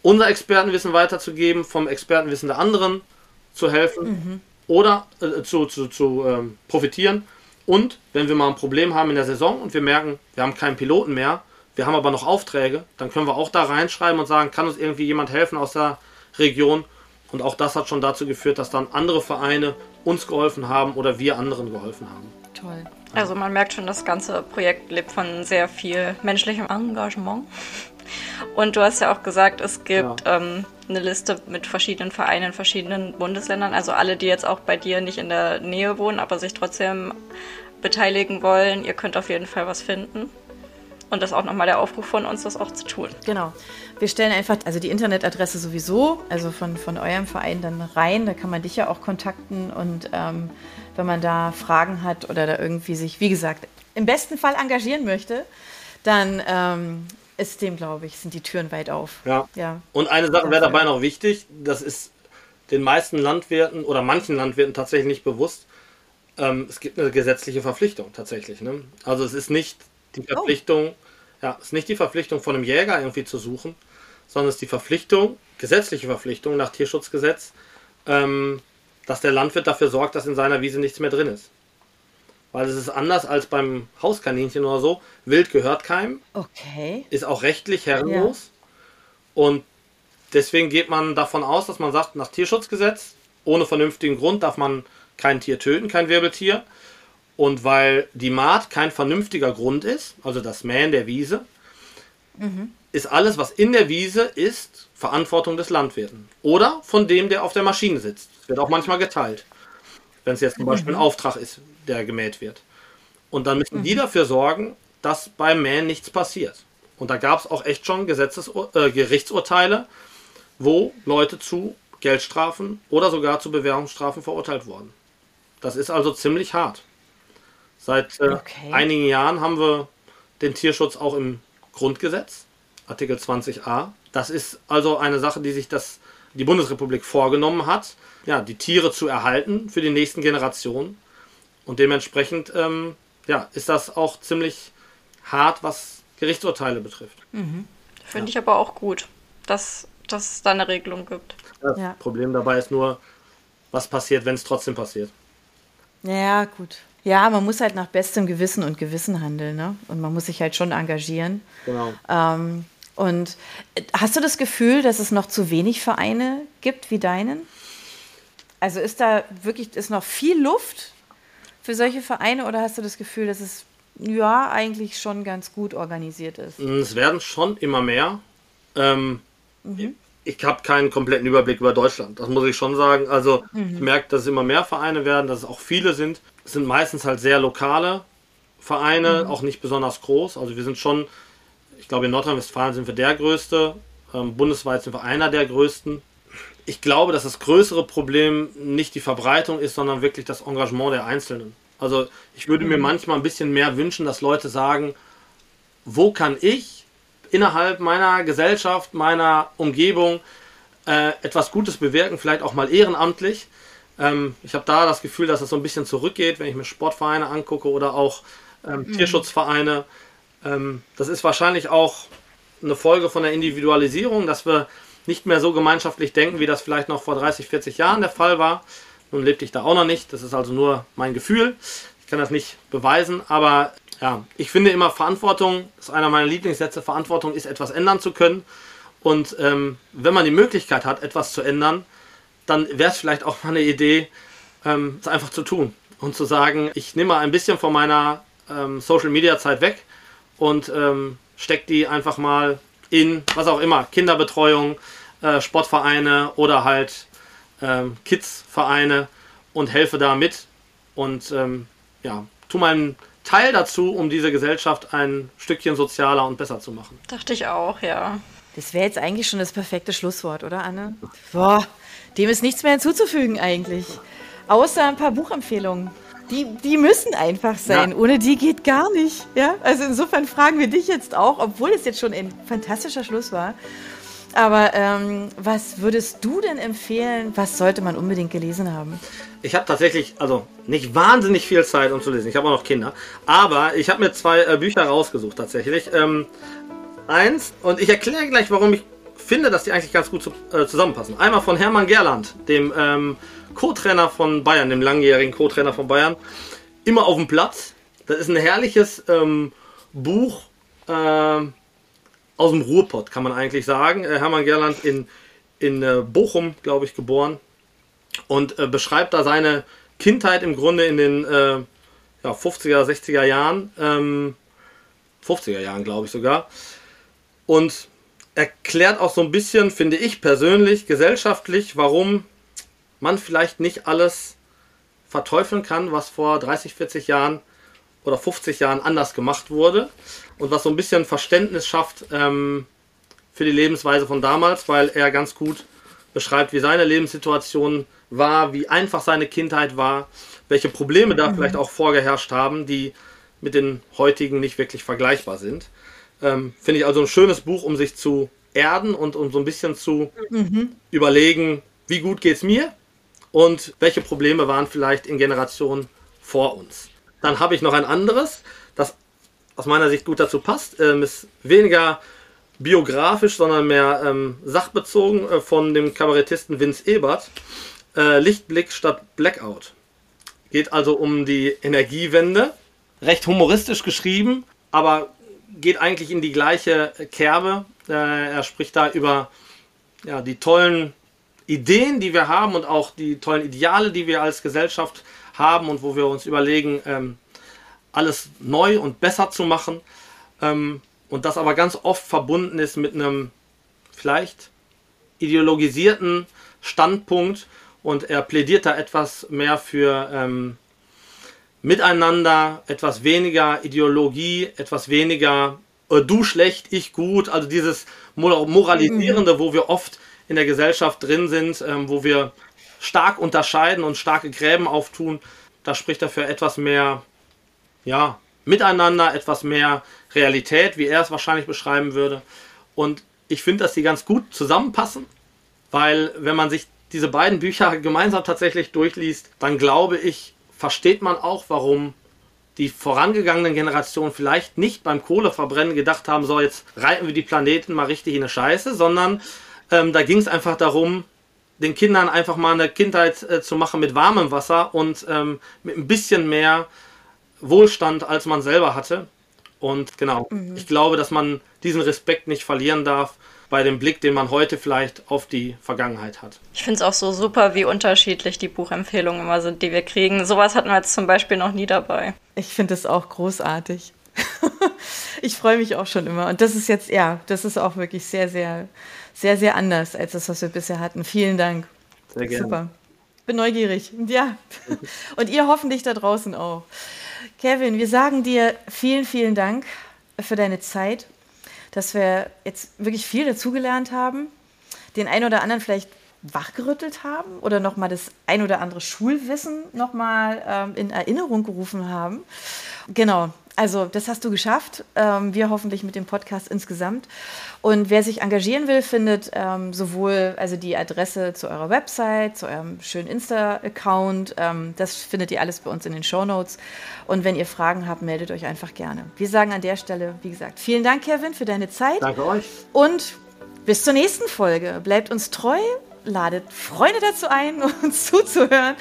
unser Expertenwissen weiterzugeben, vom Expertenwissen der anderen zu helfen mhm. oder äh, zu, zu, zu ähm, profitieren. Und wenn wir mal ein Problem haben in der Saison und wir merken, wir haben keinen Piloten mehr, wir haben aber noch Aufträge, dann können wir auch da reinschreiben und sagen, kann uns irgendwie jemand helfen aus der Region. Und auch das hat schon dazu geführt, dass dann andere Vereine uns geholfen haben oder wir anderen geholfen haben. Toll. Also man merkt schon, das ganze Projekt lebt von sehr viel menschlichem Engagement. Und du hast ja auch gesagt, es gibt ja. ähm, eine Liste mit verschiedenen Vereinen in verschiedenen Bundesländern. Also alle, die jetzt auch bei dir nicht in der Nähe wohnen, aber sich trotzdem beteiligen wollen, ihr könnt auf jeden Fall was finden. Und das ist auch nochmal der Aufruf von uns, das auch zu tun. Genau. Wir stellen einfach, also die Internetadresse sowieso, also von, von eurem Verein dann rein. Da kann man dich ja auch kontakten und ähm, wenn man da Fragen hat oder da irgendwie sich, wie gesagt, im besten Fall engagieren möchte, dann ähm, ist dem, glaube ich, sind die Türen weit auf. Ja. ja. Und eine Sache wäre dabei noch wichtig, das ist den meisten Landwirten oder manchen Landwirten tatsächlich nicht bewusst. Ähm, es gibt eine gesetzliche Verpflichtung tatsächlich. Ne? Also es ist nicht die oh. Verpflichtung, oh. ja, es ist nicht die Verpflichtung von einem Jäger irgendwie zu suchen, sondern es ist die Verpflichtung, gesetzliche Verpflichtung nach Tierschutzgesetz, ähm, dass der Landwirt dafür sorgt, dass in seiner Wiese nichts mehr drin ist. Weil es ist anders als beim Hauskaninchen oder so. Wild gehört keinem. Okay. Ist auch rechtlich herrenlos. Ja. Und deswegen geht man davon aus, dass man sagt, nach Tierschutzgesetz, ohne vernünftigen Grund darf man kein Tier töten, kein Wirbeltier. Und weil die Maat kein vernünftiger Grund ist, also das Mähen der Wiese, mhm. Ist alles, was in der Wiese ist, Verantwortung des Landwirten. Oder von dem, der auf der Maschine sitzt. Wird auch manchmal geteilt. Wenn es jetzt zum Beispiel ein mhm. Auftrag ist, der gemäht wird. Und dann müssen die mhm. dafür sorgen, dass beim Mähen nichts passiert. Und da gab es auch echt schon Gesetzes äh, Gerichtsurteile, wo Leute zu Geldstrafen oder sogar zu Bewährungsstrafen verurteilt wurden. Das ist also ziemlich hart. Seit äh, okay. einigen Jahren haben wir den Tierschutz auch im Grundgesetz, Artikel 20a. Das ist also eine Sache, die sich das, die Bundesrepublik vorgenommen hat ja, die Tiere zu erhalten für die nächsten Generationen. Und dementsprechend ähm, ja, ist das auch ziemlich hart, was Gerichtsurteile betrifft. Mhm. Finde ja. ich aber auch gut, dass, dass es da eine Regelung gibt. Das ja. Problem dabei ist nur, was passiert, wenn es trotzdem passiert. Ja, gut. Ja, man muss halt nach bestem Gewissen und Gewissen handeln, ne? Und man muss sich halt schon engagieren. Genau. Ähm, und äh, hast du das Gefühl, dass es noch zu wenig Vereine gibt wie deinen? Also ist da wirklich ist noch viel Luft für solche Vereine oder hast du das Gefühl, dass es ja eigentlich schon ganz gut organisiert ist? Es werden schon immer mehr. Ähm, mhm. Ich habe keinen kompletten Überblick über Deutschland, das muss ich schon sagen. Also mhm. ich merke, dass es immer mehr Vereine werden, dass es auch viele sind. Es sind meistens halt sehr lokale Vereine, mhm. auch nicht besonders groß. Also wir sind schon, ich glaube in Nordrhein-Westfalen sind wir der größte, ähm, bundesweit sind wir einer der größten ich glaube, dass das größere Problem nicht die Verbreitung ist, sondern wirklich das Engagement der Einzelnen. Also ich würde mir mhm. manchmal ein bisschen mehr wünschen, dass Leute sagen, wo kann ich innerhalb meiner Gesellschaft, meiner Umgebung äh, etwas Gutes bewirken, vielleicht auch mal ehrenamtlich. Ähm, ich habe da das Gefühl, dass es so ein bisschen zurückgeht, wenn ich mir Sportvereine angucke oder auch ähm, mhm. Tierschutzvereine. Ähm, das ist wahrscheinlich auch eine Folge von der Individualisierung, dass wir nicht mehr so gemeinschaftlich denken, wie das vielleicht noch vor 30, 40 Jahren der Fall war. Nun lebte ich da auch noch nicht. Das ist also nur mein Gefühl. Ich kann das nicht beweisen, aber ja, ich finde immer Verantwortung, ist einer meiner Lieblingssätze, Verantwortung ist etwas ändern zu können. Und ähm, wenn man die Möglichkeit hat, etwas zu ändern, dann wäre es vielleicht auch mal eine Idee, ähm, es einfach zu tun und zu sagen, ich nehme mal ein bisschen von meiner ähm, Social Media Zeit weg und ähm, stecke die einfach mal in, was auch immer, Kinderbetreuung, äh, Sportvereine oder halt ähm, Kids-Vereine und helfe da mit und ähm, ja, tu meinen Teil dazu, um diese Gesellschaft ein Stückchen sozialer und besser zu machen. Dachte ich auch, ja. Das wäre jetzt eigentlich schon das perfekte Schlusswort, oder Anne? Boah, dem ist nichts mehr hinzuzufügen eigentlich. Außer ein paar Buchempfehlungen. Die, die müssen einfach sein. Ja. Ohne die geht gar nicht. Ja? Also insofern fragen wir dich jetzt auch, obwohl es jetzt schon ein fantastischer Schluss war. Aber ähm, was würdest du denn empfehlen? Was sollte man unbedingt gelesen haben? Ich habe tatsächlich, also nicht wahnsinnig viel Zeit, um zu lesen. Ich habe auch noch Kinder. Aber ich habe mir zwei äh, Bücher rausgesucht tatsächlich. Ähm, eins, und ich erkläre gleich, warum ich finde, dass die eigentlich ganz gut zu, äh, zusammenpassen. Einmal von Hermann Gerland, dem ähm, Co-Trainer von Bayern, dem langjährigen Co-Trainer von Bayern. Immer auf dem Platz. Das ist ein herrliches ähm, Buch äh, aus dem Ruhrpott, kann man eigentlich sagen. Äh, Hermann Gerland in, in äh, Bochum, glaube ich, geboren. Und äh, beschreibt da seine Kindheit im Grunde in den äh, ja, 50er, 60er Jahren. Ähm, 50er Jahren, glaube ich sogar und erklärt auch so ein bisschen, finde ich persönlich, gesellschaftlich, warum man vielleicht nicht alles verteufeln kann, was vor 30, 40 Jahren oder 50 Jahren anders gemacht wurde und was so ein bisschen Verständnis schafft ähm, für die Lebensweise von damals, weil er ganz gut beschreibt, wie seine Lebenssituation war, wie einfach seine Kindheit war, welche Probleme da mhm. vielleicht auch vorgeherrscht haben, die mit den heutigen nicht wirklich vergleichbar sind. Ähm, Finde ich also ein schönes Buch, um sich zu erden und um so ein bisschen zu mhm. überlegen, wie gut geht es mir und welche Probleme waren vielleicht in Generationen vor uns. Dann habe ich noch ein anderes, das aus meiner Sicht gut dazu passt, ähm, ist weniger biografisch, sondern mehr ähm, sachbezogen äh, von dem Kabarettisten Vince Ebert. Äh, Lichtblick statt Blackout. Geht also um die Energiewende. Recht humoristisch geschrieben, aber geht eigentlich in die gleiche Kerbe. Äh, er spricht da über ja, die tollen Ideen, die wir haben und auch die tollen Ideale, die wir als Gesellschaft haben und wo wir uns überlegen, ähm, alles neu und besser zu machen. Ähm, und das aber ganz oft verbunden ist mit einem vielleicht ideologisierten Standpunkt und er plädiert da etwas mehr für ähm, Miteinander, etwas weniger Ideologie, etwas weniger äh, du schlecht, ich gut, also dieses Moralisierende, mhm. wo wir oft in der Gesellschaft drin sind, ähm, wo wir stark unterscheiden und starke Gräben auftun, da spricht er für etwas mehr, ja, Miteinander, etwas mehr Realität, wie er es wahrscheinlich beschreiben würde. Und ich finde, dass die ganz gut zusammenpassen, weil wenn man sich diese beiden Bücher gemeinsam tatsächlich durchliest, dann glaube ich, versteht man auch, warum die vorangegangenen Generationen vielleicht nicht beim Kohleverbrennen gedacht haben, so jetzt reiten wir die Planeten mal richtig in eine Scheiße, sondern ähm, da ging es einfach darum, den Kindern einfach mal eine Kindheit äh, zu machen mit warmem Wasser und ähm, mit ein bisschen mehr Wohlstand, als man selber hatte. Und genau, mhm. ich glaube, dass man diesen Respekt nicht verlieren darf bei dem Blick, den man heute vielleicht auf die Vergangenheit hat. Ich finde es auch so super, wie unterschiedlich die Buchempfehlungen immer sind, die wir kriegen. Sowas hatten wir jetzt zum Beispiel noch nie dabei. Ich finde es auch großartig. ich freue mich auch schon immer. Und das ist jetzt, ja, das ist auch wirklich sehr, sehr, sehr, sehr anders als das, was wir bisher hatten. Vielen Dank. Sehr gerne. Super. Bin neugierig. Ja. Und ihr hoffentlich da draußen auch. Kevin, wir sagen dir vielen, vielen Dank für deine Zeit dass wir jetzt wirklich viel dazugelernt haben, den einen oder anderen vielleicht wachgerüttelt haben oder nochmal das ein oder andere Schulwissen nochmal ähm, in Erinnerung gerufen haben. Genau, also das hast du geschafft. Ähm, wir hoffentlich mit dem Podcast insgesamt. Und wer sich engagieren will, findet ähm, sowohl also die Adresse zu eurer Website, zu eurem schönen Insta-Account. Ähm, das findet ihr alles bei uns in den Show Notes. Und wenn ihr Fragen habt, meldet euch einfach gerne. Wir sagen an der Stelle, wie gesagt, vielen Dank, Kevin, für deine Zeit. Danke euch. Und bis zur nächsten Folge. Bleibt uns treu ladet Freunde dazu ein, uns zuzuhören.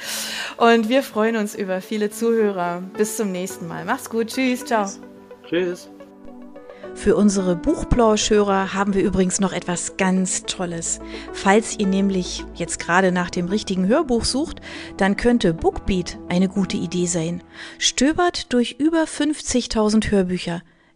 Und wir freuen uns über viele Zuhörer. Bis zum nächsten Mal. Macht's gut. Tschüss. Ciao. Tschüss. Für unsere Buchplauschhörer haben wir übrigens noch etwas ganz Tolles. Falls ihr nämlich jetzt gerade nach dem richtigen Hörbuch sucht, dann könnte Bookbeat eine gute Idee sein. Stöbert durch über 50.000 Hörbücher